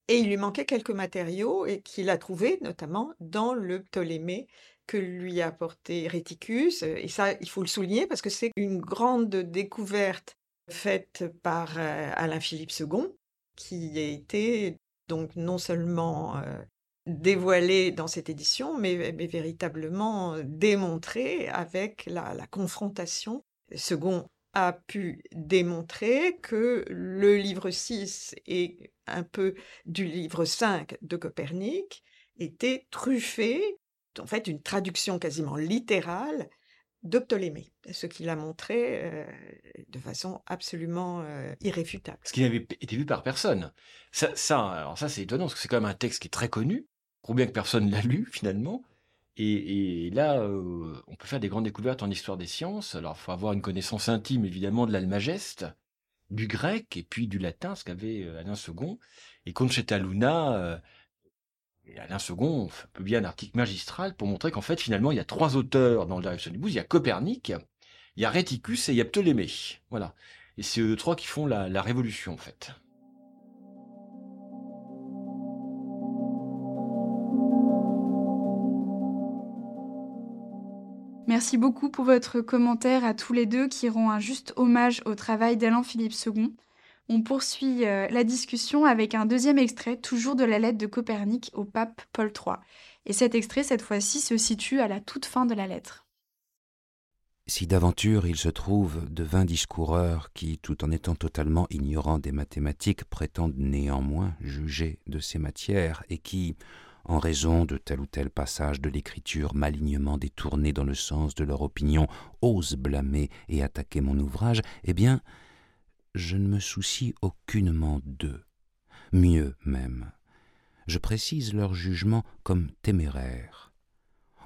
Et il lui manquait quelques matériaux et qu'il a trouvé notamment dans le Ptolémée que lui a apporté Réticus. Et ça, il faut le souligner parce que c'est une grande découverte faite par Alain Philippe II, qui a été donc non seulement euh, dévoilé dans cette édition, mais, véritablement démontré avec la, la confrontation. Second a pu démontrer que le livre 6 et un peu du livre 5 de Copernic étaient truffés en fait une traduction quasiment littérale de Ptolémée, ce qu'il a montré euh, de façon absolument euh, irréfutable. Ce qui n'avait été vu par personne. Ça, ça alors ça c'est étonnant parce que c'est quand même un texte qui est très connu, ou bien que personne l'a lu finalement. Et, là, on peut faire des grandes découvertes en histoire des sciences. Alors, il faut avoir une connaissance intime, évidemment, de l'Almageste, du grec et puis du latin, ce qu'avait Alain Second. Et Conchetta Luna, Alain Second peut bien un article magistral pour montrer qu'en fait, finalement, il y a trois auteurs dans le Direction du Il y a Copernic, il y a Réticus et il y a Ptolémée. Voilà. Et c'est eux trois qui font la, révolution, en fait. Merci beaucoup pour votre commentaire à tous les deux qui rend un juste hommage au travail d'Alain Philippe II. On poursuit euh, la discussion avec un deuxième extrait, toujours de la lettre de Copernic au pape Paul III. Et cet extrait, cette fois-ci, se situe à la toute fin de la lettre. Si d'aventure il se trouve de vingt discoureurs qui, tout en étant totalement ignorants des mathématiques, prétendent néanmoins juger de ces matières, et qui, en raison de tel ou tel passage de l'écriture malignement détourné dans le sens de leur opinion, osent blâmer et attaquer mon ouvrage, eh bien, je ne me soucie aucunement d'eux. Mieux même, je précise leur jugement comme téméraire.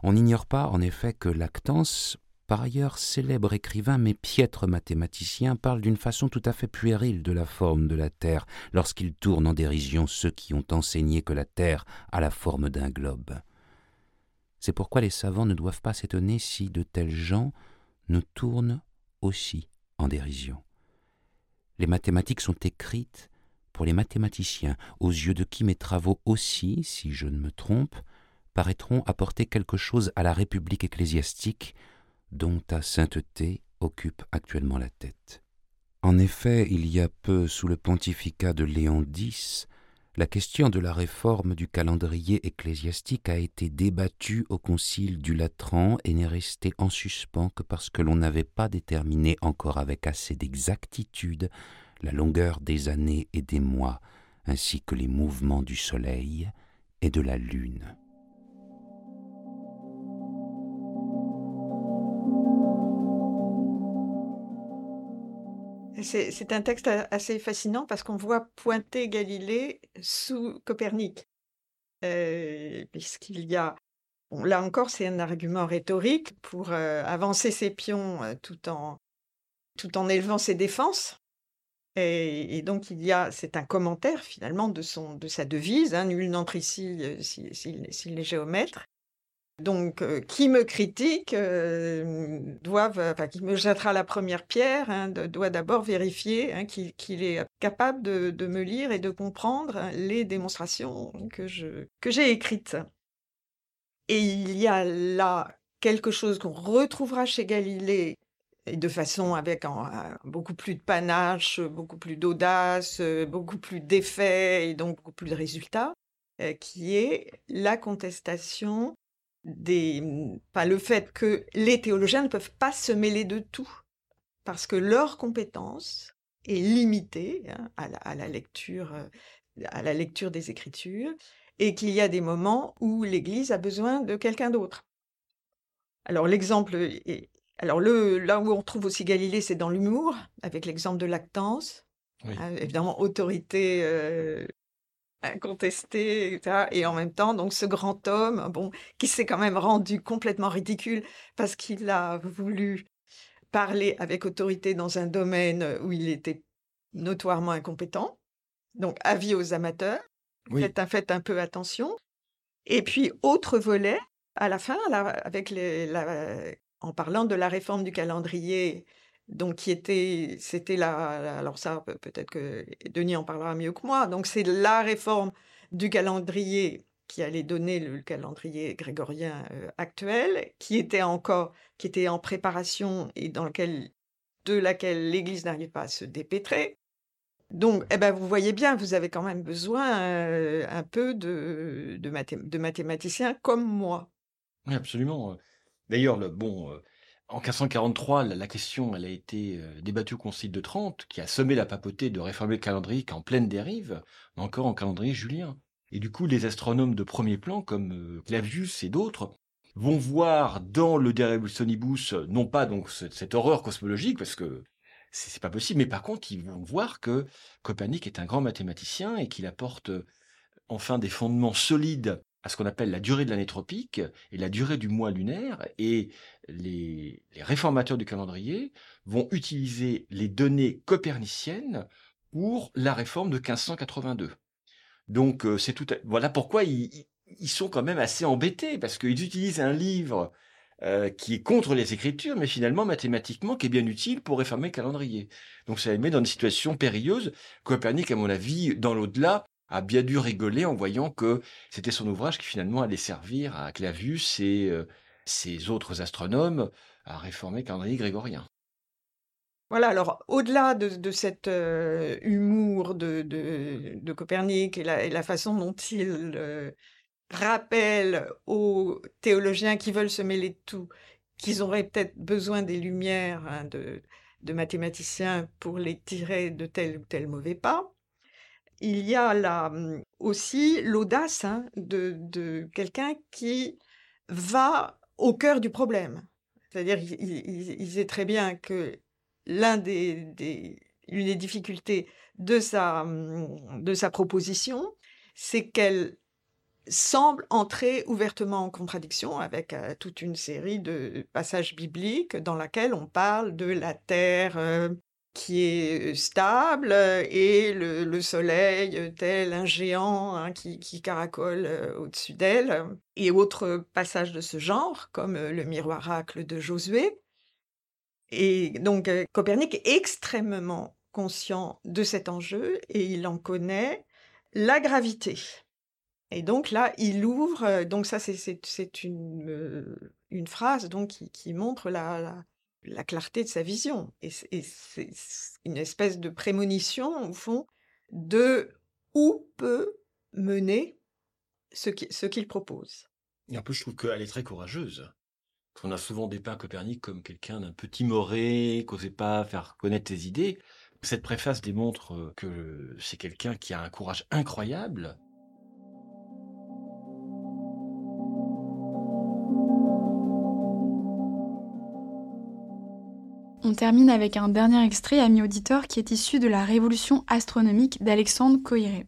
On n'ignore pas, en effet, que Lactance, par ailleurs célèbre écrivain mais piètre mathématicien, parle d'une façon tout à fait puérile de la forme de la Terre lorsqu'il tourne en dérision ceux qui ont enseigné que la Terre a la forme d'un globe. C'est pourquoi les savants ne doivent pas s'étonner si de tels gens nous tournent aussi en dérision. Les mathématiques sont écrites pour les mathématiciens, aux yeux de qui mes travaux aussi, si je ne me trompe, paraîtront apporter quelque chose à la République ecclésiastique dont ta sainteté occupe actuellement la tête. En effet, il y a peu, sous le pontificat de Léon X, la question de la réforme du calendrier ecclésiastique a été débattue au concile du Latran et n'est restée en suspens que parce que l'on n'avait pas déterminé encore avec assez d'exactitude la longueur des années et des mois, ainsi que les mouvements du soleil et de la lune. C'est un texte assez fascinant parce qu'on voit pointer Galilée sous Copernic. Euh, puisqu'il y a, là encore, c'est un argument rhétorique pour euh, avancer ses pions euh, tout, en, tout en élevant ses défenses. Et, donc, il y a, c'est un commentaire finalement de, son, de sa devise, hein, nul n'entre ici s'il est géomètre. Donc, euh, qui me critique euh, doivent, enfin, qui me jettera la première pierre, hein, doit d'abord vérifier hein, qu'il est capable de, me lire et de comprendre les démonstrations que j'ai écrites. Et il y a là quelque chose qu'on retrouvera chez Galilée et de façon avec beaucoup plus de panache, beaucoup plus d'audace, beaucoup plus d'effets et donc beaucoup plus de résultats, euh, qui est la contestation des, mmh, le fait que les théologiens ne peuvent pas se mêler de tout, parce que leur compétence est limitée hein, à, la, lecture, euh, à la lecture des Écritures, et qu'il y a des moments où l'Église a besoin de quelqu'un d'autre. Alors l'exemple, est, alors le, là où on trouve aussi Galilée, c'est dans l'humour, avec l'exemple de Lactance. Hein, évidemment, autorité euh, incontesté, etc. Et en même temps, donc ce grand homme, bon, qui s'est quand même rendu complètement ridicule parce qu'il a voulu parler avec autorité dans un domaine où il était notoirement incompétent. Donc, avis aux amateurs, faites, un, faites un peu attention. Et puis, autre volet, à la fin, avec les, en parlant de la réforme du calendrier donc qui était, c'était la, alors ça peut-être que Denis en parlera mieux que moi, donc c'est la réforme du calendrier qui allait donner le calendrier grégorien actuel, qui était encore, qui était en préparation et dans lequel, de laquelle l'Église n'arrivait pas à se dépêtrer. Donc, eh ben, vous voyez bien, vous avez quand même besoin un peu de, de, mathématiciens comme moi. Oui, absolument. D'ailleurs, le bon, en 1543, la, question a été euh, débattue au Concile de Trente, qui a semé la papauté de réformer le calendrier en pleine dérive, mais encore en calendrier julien. Et du coup, les astronomes de premier plan, comme euh, Clavius et d'autres, vont voir dans le De Revolutionibus, non pas donc cette horreur cosmologique, parce que c'est pas possible, mais par contre, ils vont voir que Copernic est un grand mathématicien et qu'il apporte euh, enfin des fondements solides à ce qu'on appelle la durée de l'année tropique et la durée du mois lunaire, et les, réformateurs du calendrier vont utiliser les données coperniciennes pour la réforme de 1582. Donc euh, c'est tout. Voilà pourquoi ils, sont quand même assez embêtés parce qu'ils utilisent un livre euh, qui est contre les écritures, mais finalement mathématiquement qui est bien utile pour réformer le calendrier. Donc ça les met dans une situation périlleuse. Copernic, à mon avis, dans l'au-delà, a bien dû rigoler en voyant que c'était son ouvrage qui finalement allait servir à Clavius et euh, ses autres astronomes à réformer le grégorien. Voilà, alors au-delà de, cet euh, humour de, Copernic et la, façon dont il euh, rappelle aux théologiens qui veulent se mêler de tout qu'ils auraient peut-être besoin des lumières hein, de, mathématiciens pour les tirer de tel ou tel mauvais pas, il y a là hum, aussi l'audace hein, de, quelqu'un qui va au cœur du problème. C'est-à-dire, il, sait très bien que l'un des, difficultés de sa, hum, de sa proposition, c'est qu'elle semble entrer ouvertement en contradiction avec euh, toute une série de passages bibliques dans laquelle on parle de la terre euh, qui est stable et le, soleil tel un géant hein, qui, caracole au-dessus d'elle, et autres passages de ce genre, comme le miroiracle de Josué. Et donc Copernic est extrêmement conscient de cet enjeu et il en connaît la gravité. Et donc là, il ouvre, donc ça c'est une, une phrase donc, qui, montre la la clarté de sa vision. Et c'est une espèce de prémonition, au fond, de où peut mener ce qu'il propose. Et un peu, je trouve qu'elle est très courageuse. On a souvent dépeint Copernic comme quelqu'un d'un peu timoré, qui n'osait pas faire connaître ses idées. Cette préface démontre que c'est quelqu'un qui a un courage incroyable On termine avec un dernier extrait, ami auditeur, qui est issu de la révolution astronomique d'Alexandre Coiré.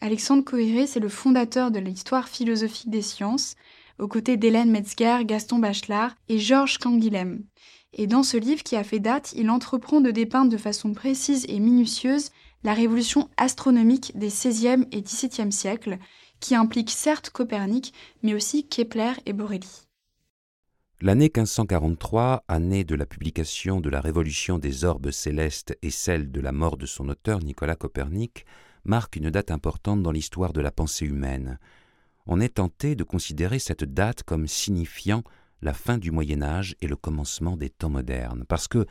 Alexandre Coiré, c'est le fondateur de l'histoire philosophique des sciences, aux côtés d'Hélène Metzger, Gaston Bachelard et Georges Canguilhem. Et dans ce livre qui a fait date, il entreprend de dépeindre de façon précise et minutieuse la révolution astronomique des XVIe et XVIIe siècles, qui implique certes Copernic, mais aussi Kepler et Borelli. L'année 1543, année de la publication de la Révolution des orbes célestes et celle de la mort de son auteur Nicolas Copernic, marque une date importante dans l'histoire de la pensée humaine. On est tenté de considérer cette date comme signifiant la fin du Moyen Âge et le commencement des temps modernes, parce que,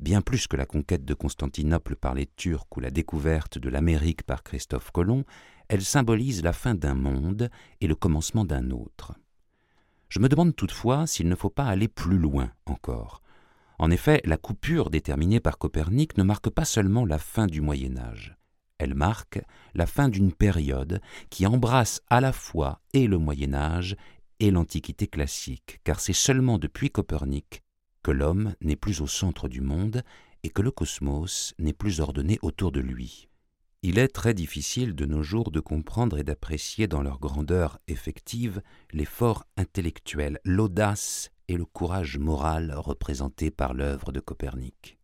bien plus que la conquête de Constantinople par les Turcs ou la découverte de l'Amérique par Christophe Colomb, elle symbolise la fin d'un monde et le commencement d'un autre. Je me demande toutefois s'il ne faut pas aller plus loin encore. En effet, la coupure déterminée par Copernic ne marque pas seulement la fin du Moyen Âge, elle marque la fin d'une période qui embrasse à la fois et le Moyen Âge et l'Antiquité classique, car c'est seulement depuis Copernic que l'homme n'est plus au centre du monde et que le cosmos n'est plus ordonné autour de lui. Il est très difficile de nos jours de comprendre et d'apprécier dans leur grandeur effective l'effort intellectuel, l'audace et le courage moral représentés par l'œuvre de Copernic.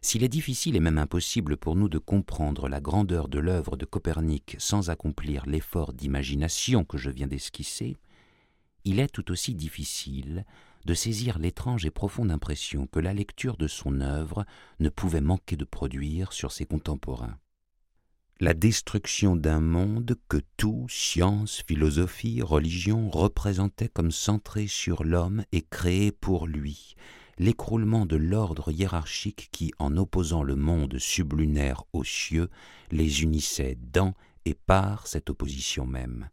S'il est difficile et même impossible pour nous de comprendre la grandeur de l'œuvre de Copernic sans accomplir l'effort d'imagination que je viens d'esquisser, il est tout aussi difficile de saisir l'étrange et profonde impression que la lecture de son œuvre ne pouvait manquer de produire sur ses contemporains la destruction d'un monde que tout, science, philosophie, religion, représentait comme centré sur l'homme et créé pour lui, l'écroulement de l'ordre hiérarchique qui, en opposant le monde sublunaire aux cieux, les unissait dans et par cette opposition même.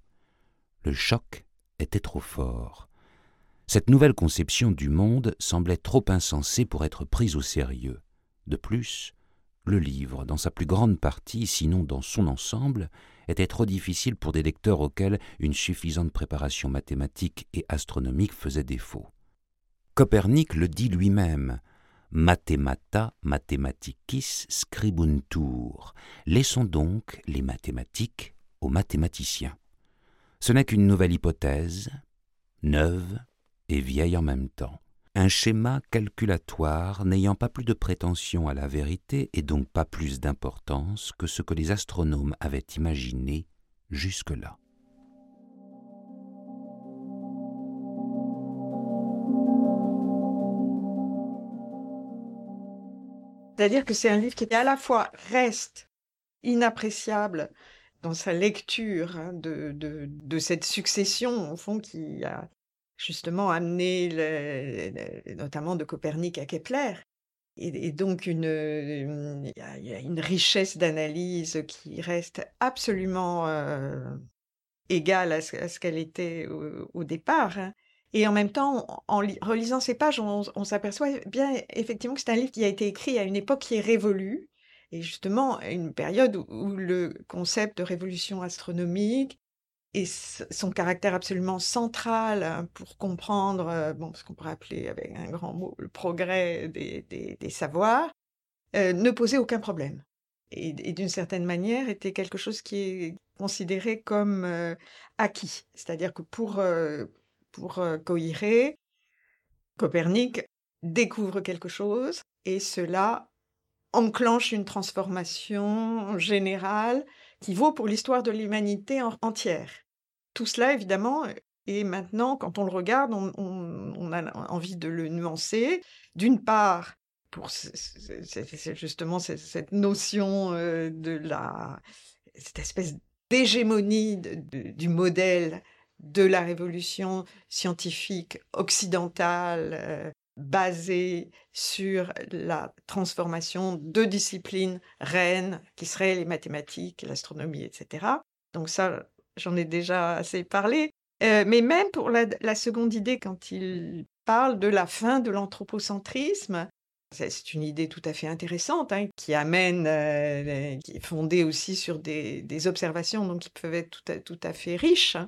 Le choc était trop fort. Cette nouvelle conception du monde semblait trop insensée pour être prise au sérieux. De plus, le livre, dans sa plus grande partie, sinon dans son ensemble, était trop difficile pour des lecteurs auxquels une suffisante préparation mathématique et astronomique faisait défaut. Copernic le dit lui-même Mathemata mathematicis scribuntur. Laissons donc les mathématiques aux mathématiciens. Ce n'est qu'une nouvelle hypothèse, neuve et vieille en même temps, un schéma calculatoire n'ayant pas plus de prétention à la vérité et donc pas plus d'importance que ce que les astronomes avaient imaginé jusque-là. C'est-à-dire que c'est un livre qui à la fois reste inappréciable dans sa lecture hein, de, de, cette succession, au fond, qui a justement amené notamment de Copernic à Kepler. Et, donc, une, il y, a une richesse d'analyse qui reste absolument euh, égale à ce, qu'elle était au, départ. Hein. Et en même temps, en relisant ces pages, on, s'aperçoit bien effectivement que c'est un livre qui a été écrit à une époque qui est révolue, et justement une période où, le concept de révolution astronomique et son caractère absolument central hein, pour comprendre euh, bon, ce qu'on pourrait appeler avec un grand mot le progrès des, des, savoirs, euh, ne posait aucun problème. Et, d'une certaine manière était quelque chose qui est considéré comme euh, acquis. C'est-à-dire que pour, pour euh, Copernic découvre quelque chose et cela enclenche une transformation générale qui vaut pour l'histoire de l'humanité entière. Tout cela, évidemment, et maintenant, quand on le regarde, on, a envie de le nuancer. D'une part, pour justement cette notion euh, de la cette espèce d'hégémonie du modèle de la révolution scientifique occidentale euh, basée sur la transformation de disciplines reines qui seraient les mathématiques, l'astronomie, etc. Donc ça, j'en ai déjà assez parlé. Euh, mais même pour la, seconde idée, quand il parle de la fin de l'anthropocentrisme, c'est une idée tout à fait intéressante hein, qui amène, euh, qui est fondée aussi sur des, observations donc qui peuvent être tout à, tout à fait riches. Hein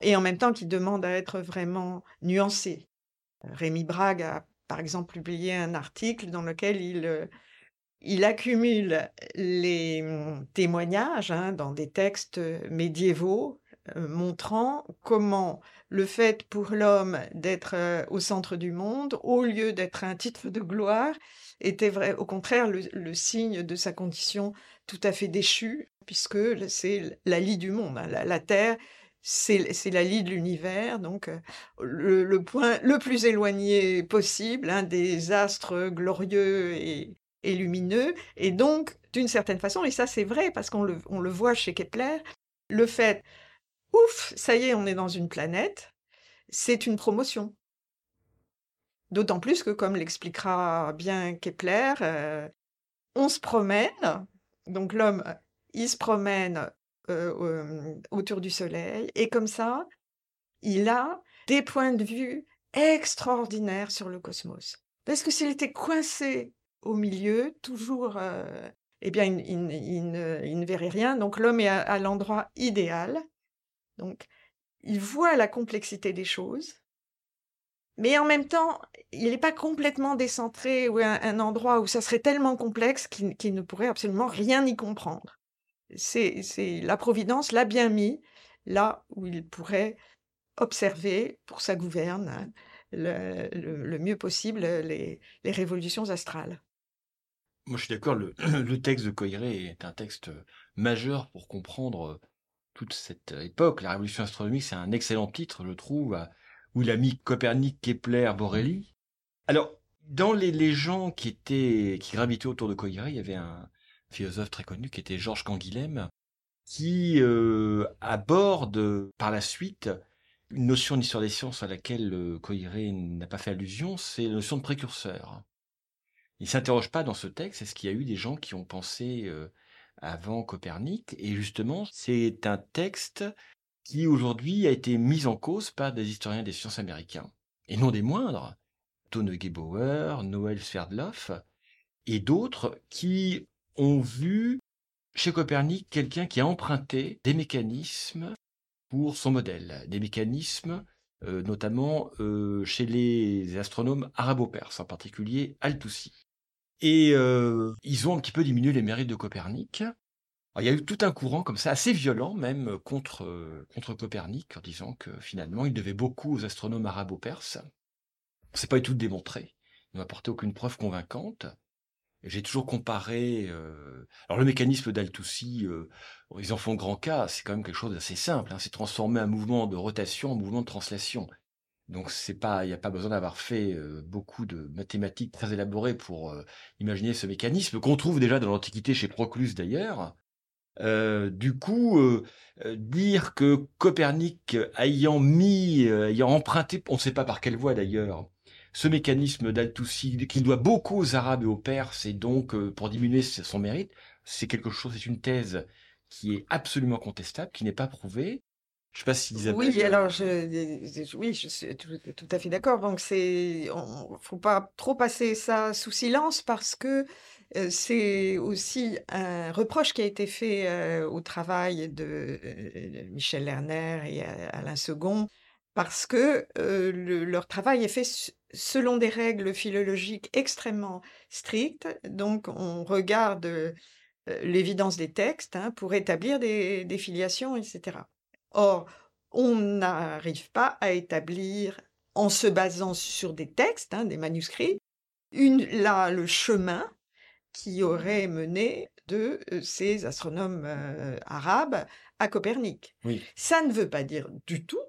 et en même temps qui demande à être vraiment nuancé. Rémi Brague a, par exemple, publié un article dans lequel il, euh, accumule les mmh, témoignages hein, dans des textes médiévaux euh, montrant comment le fait pour l'homme d'être euh, au centre du monde, au lieu d'être un titre de gloire, était vrai, au contraire le, signe de sa condition tout à fait déchue, puisque c'est la lie du monde. Hein. la, Terre c'est la lie de l'univers, donc le, point le plus éloigné possible hein, des astres glorieux et, lumineux. Et donc, d'une certaine façon, et ça c'est vrai parce qu'on le, voit chez Kepler, le fait, ouf, ça y est, on est dans une planète, c'est une promotion. D'autant plus que, comme l'expliquera bien Kepler, on se promène, donc l'homme, il se promène euh, autour du Soleil. Et comme ça, il a des points de vue extraordinaires sur le cosmos. Parce que s'il était coincé au milieu, toujours, euh, eh bien, il, ne, verrait rien. Donc l'homme est à, l'endroit idéal. Donc, il voit la complexité des choses. Mais en même temps, il n'est pas complètement décentré ou un, un, endroit où ça serait tellement complexe qu'il ne pourrait absolument rien y comprendre c'est la Providence l'a bien mis là où il pourrait observer pour sa gouverne hein, le, mieux possible les, révolutions astrales. Moi, je suis d'accord, le, texte de Coiré est un texte majeur pour comprendre toute cette époque. La révolution astronomique, c'est un excellent titre, je trouve, où il a mis Copernic, Kepler, Borelli. Alors, dans les, les gens qui étaient qui gravitaient autour de Coiré, il y avait un, philosophe très connu qui était Georges Canguilhem, qui euh, aborde par la suite une notion d'histoire des sciences à laquelle euh, n'a pas fait allusion, c'est la notion de précurseur. Il s'interroge pas dans ce texte, est-ce qu'il y a eu des gens qui ont pensé euh, avant Copernic? Et justement, c'est un texte qui aujourd'hui a été mis en cause par des historiens des sciences américains, et non des moindres, Tone Gebauer, Noël Sverdlov, et d'autres qui ont vu chez Copernic quelqu'un qui a emprunté des mécanismes pour son modèle, des mécanismes euh, notamment euh, chez les astronomes arabo-perses, en particulier Al-Toussi. Et euh, ils ont un petit peu diminué les mérites de Copernic, il y a eu tout un courant comme ça, assez violent même, contre, Copernic, en disant que finalement il devait beaucoup aux astronomes arabo-perses. C'est pas tout démontré. Il n'a apporté aucune preuve convaincante. J'ai toujours comparé. Euh, alors le mécanisme d'Althussi, euh, ils en font grand cas. C'est quand même quelque chose d'assez simple. Hein, c'est transformer un mouvement de rotation en mouvement de translation. Donc c'est pas, il n'y a pas besoin d'avoir fait euh, beaucoup de mathématiques très élaborées pour imaginer ce mécanisme qu'on trouve déjà dans l'Antiquité chez Proclus d'ailleurs. du coup, dire que Copernic ayant mis, ayant emprunté, on ne sait pas par quelle voie d'ailleurs, ce mécanisme d'Al-Toussi qu'il doit beaucoup aux Arabes et aux Perses et donc euh, pour diminuer son mérite, c'est quelque chose, c'est une thèse qui est absolument contestable, qui n'est pas prouvée. Je sais pas si Isabelle... Oui, alors je, oui, je suis tout, à fait d'accord. Donc c'est, faut pas trop passer ça sous silence parce que euh, c'est aussi un reproche qui a été fait euh, au travail de Michel Lerner et Alain Second parce que leur travail est fait selon des règles philologiques extrêmement strictes. Donc, on regarde l'évidence des textes hein, pour établir des, filiations, etc. Or, on n'arrive pas à établir, en se basant sur des textes, hein, des manuscrits, une, là, le chemin qui aurait mené de ces astronomes arabes à Copernic. Ça ne veut pas dire du tout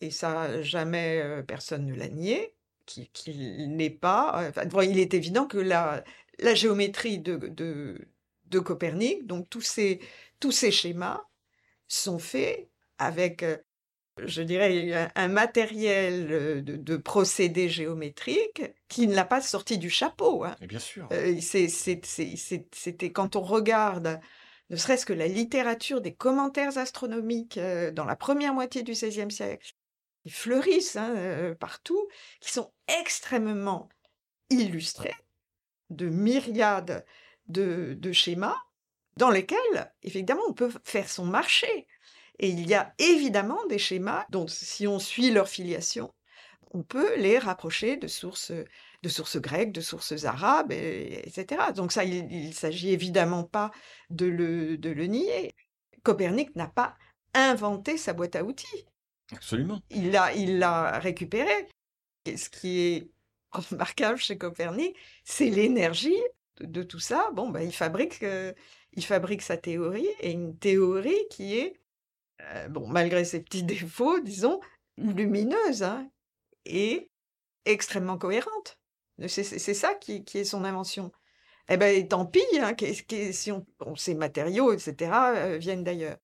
et ça jamais personne ne l'a nié, qu'il n'est pas. il est évident que la, la géométrie de, de, Copernic, donc tous ces, tous ces schémas, sont faits avec, je dirais, un, matériel de, procédés géométriques qui ne l'a pas sorti du chapeau. Hein. bien sûr. C'était quand on regarde ne serait-ce que la littérature des commentaires astronomiques dans la première moitié du XVIe siècle, fleurissent hein, partout, qui sont extrêmement illustrés de myriades de, schémas dans lesquels, évidemment, on peut faire son marché. Et il y a évidemment des schémas dont, si on suit leur filiation, on peut les rapprocher de sources, de sources grecques, de sources arabes, etc. Donc ça, il ne s'agit évidemment pas de le, de le nier. Copernic n'a pas inventé sa boîte à outils. Absolument. Il l'a il récupéré. Et ce qui est remarquable chez Copernic, c'est l'énergie de, tout ça. Bon, ben, il, fabrique, euh, il fabrique sa théorie, et une théorie qui est, euh, bon, malgré ses petits défauts, disons, lumineuse hein, et extrêmement cohérente. C'est ça qui, qui, est son invention. Eh ben, tant pis, hein, si on, ces matériaux, etc., euh, viennent d'ailleurs.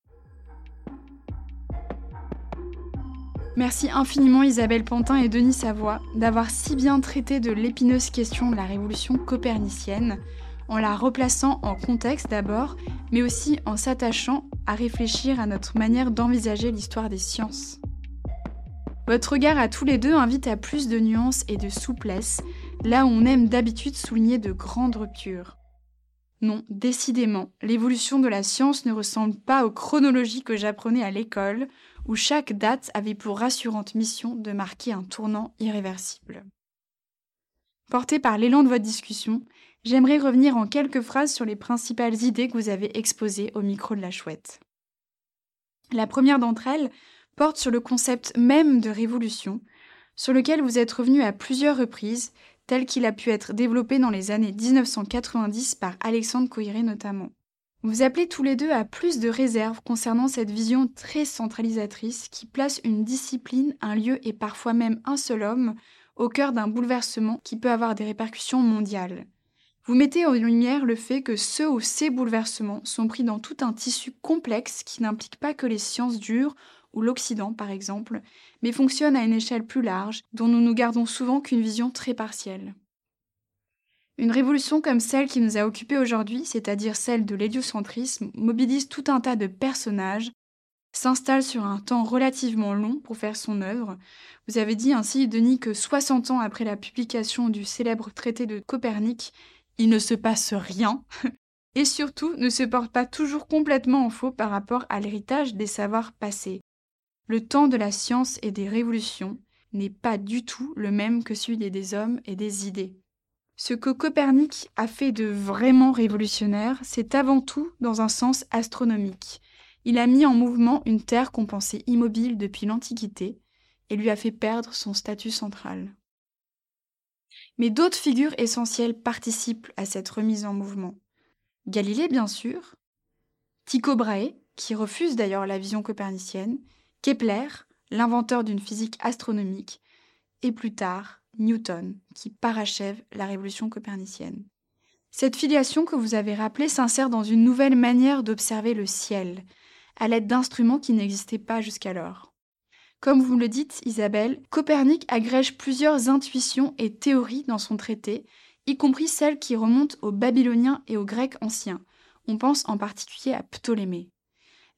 Merci infiniment Isabelle Pantin et Denis Savoie d'avoir si bien traité de l'épineuse question de la révolution copernicienne, en la replaçant en contexte d'abord, mais aussi en s'attachant à réfléchir à notre manière d'envisager l'histoire des sciences. Votre regard à tous les deux invite à plus de nuances et de souplesse, là où on aime d'habitude souligner de grandes ruptures. Non, décidément, l'évolution de la science ne ressemble pas aux chronologies que j'apprenais à l'école, où chaque date avait pour rassurante mission de marquer un tournant irréversible. Porté par l'élan de votre discussion, j'aimerais revenir en quelques phrases sur les principales idées que vous avez exposées au micro de la chouette. La première d'entre elles porte sur le concept même de révolution, sur lequel vous êtes revenu à plusieurs reprises, tel qu'il a pu être développé dans les années 1990 par Alexandre Coiré notamment. Vous appelez tous les deux à plus de réserve concernant cette vision très centralisatrice qui place une discipline, un lieu et parfois même un seul homme au cœur d'un bouleversement qui peut avoir des répercussions mondiales. Vous mettez en lumière le fait que ceux ou ces bouleversements sont pris dans tout un tissu complexe qui n'implique pas que les sciences dures ou l'Occident par exemple, mais fonctionne à une échelle plus large dont nous nous gardons souvent qu'une vision très partielle. Une révolution comme celle qui nous a occupés aujourd'hui, c'est-à-dire celle de l'héliocentrisme, mobilise tout un tas de personnages, s'installe sur un temps relativement long pour faire son œuvre. Vous avez dit ainsi, Denis, que 60 ans après la publication du célèbre traité de Copernic, il ne se passe rien, et surtout ne se porte pas toujours complètement en faux par rapport à l'héritage des savoirs passés. Le temps de la science et des révolutions n'est pas du tout le même que celui des hommes et des idées. Ce que Copernic a fait de vraiment révolutionnaire, c'est avant tout dans un sens astronomique. Il a mis en mouvement une Terre qu'on pensait immobile depuis l'Antiquité et lui a fait perdre son statut central. Mais d'autres figures essentielles participent à cette remise en mouvement. Galilée, bien sûr, Tycho Brahe, qui refuse d'ailleurs la vision copernicienne, Kepler, l'inventeur d'une physique astronomique, et plus tard Newton, qui parachève la révolution copernicienne. Cette filiation que vous avez rappelée s'insère dans une nouvelle manière d'observer le ciel, à l'aide d'instruments qui n'existaient pas jusqu'alors. Comme vous le dites, Isabelle, Copernic agrège plusieurs intuitions et théories dans son traité, y compris celles qui remontent aux Babyloniens et aux Grecs anciens. On pense en particulier à Ptolémée.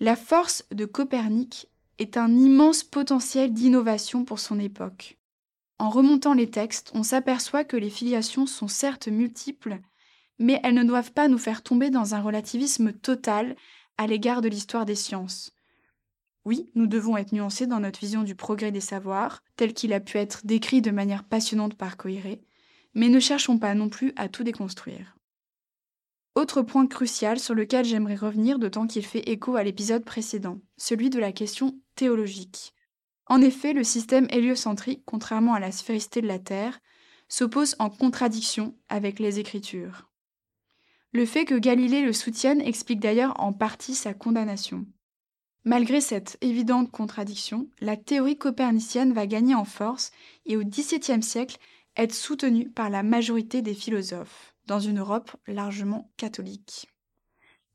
La force de Copernic est un immense potentiel d'innovation pour son époque. En remontant les textes, on s'aperçoit que les filiations sont certes multiples, mais elles ne doivent pas nous faire tomber dans un relativisme total à l'égard de l'histoire des sciences. Oui, nous devons être nuancés dans notre vision du progrès des savoirs, tel qu'il a pu être décrit de manière passionnante par Coiré, mais ne cherchons pas non plus à tout déconstruire. Autre point crucial sur lequel j'aimerais revenir d'autant qu'il fait écho à l'épisode précédent, celui de la question théologique. En effet, le système héliocentrique, contrairement à la sphéricité de la Terre, s'oppose en contradiction avec les Écritures. Le fait que Galilée le soutienne explique d'ailleurs en partie sa condamnation. Malgré cette évidente contradiction, la théorie copernicienne va gagner en force et au XVIIe siècle être soutenue par la majorité des philosophes, dans une Europe largement catholique.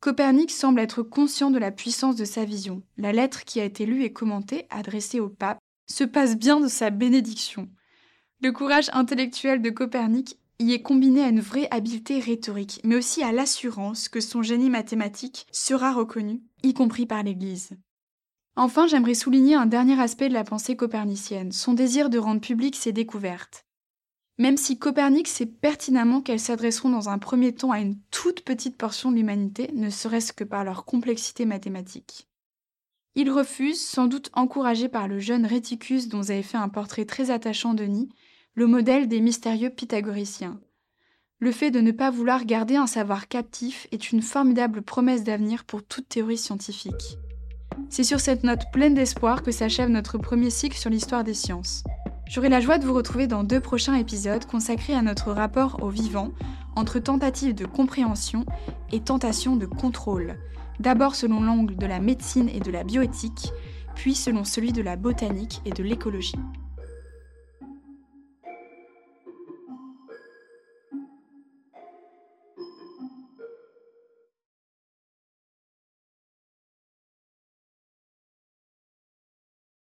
Copernic semble être conscient de la puissance de sa vision. La lettre qui a été lue et commentée, adressée au pape, se passe bien de sa bénédiction. Le courage intellectuel de Copernic y est combiné à une vraie habileté rhétorique, mais aussi à l'assurance que son génie mathématique sera reconnu, y compris par l'Église. Enfin, j'aimerais souligner un dernier aspect de la pensée copernicienne, son désir de rendre publiques ses découvertes. Même si Copernic sait pertinemment qu'elles s'adresseront dans un premier temps à une toute petite portion de l'humanité, ne serait-ce que par leur complexité mathématique. Il refuse, sans doute encouragé par le jeune Réticus dont vous avez fait un portrait très attachant Denis, le modèle des mystérieux pythagoriciens. Le fait de ne pas vouloir garder un savoir captif est une formidable promesse d'avenir pour toute théorie scientifique. C'est sur cette note pleine d'espoir que s'achève notre premier cycle sur l'histoire des sciences. J'aurai la joie de vous retrouver dans deux prochains épisodes consacrés à notre rapport au vivant entre tentative de compréhension et tentation de contrôle, d'abord selon l'angle de la médecine et de la bioéthique, puis selon celui de la botanique et de l'écologie.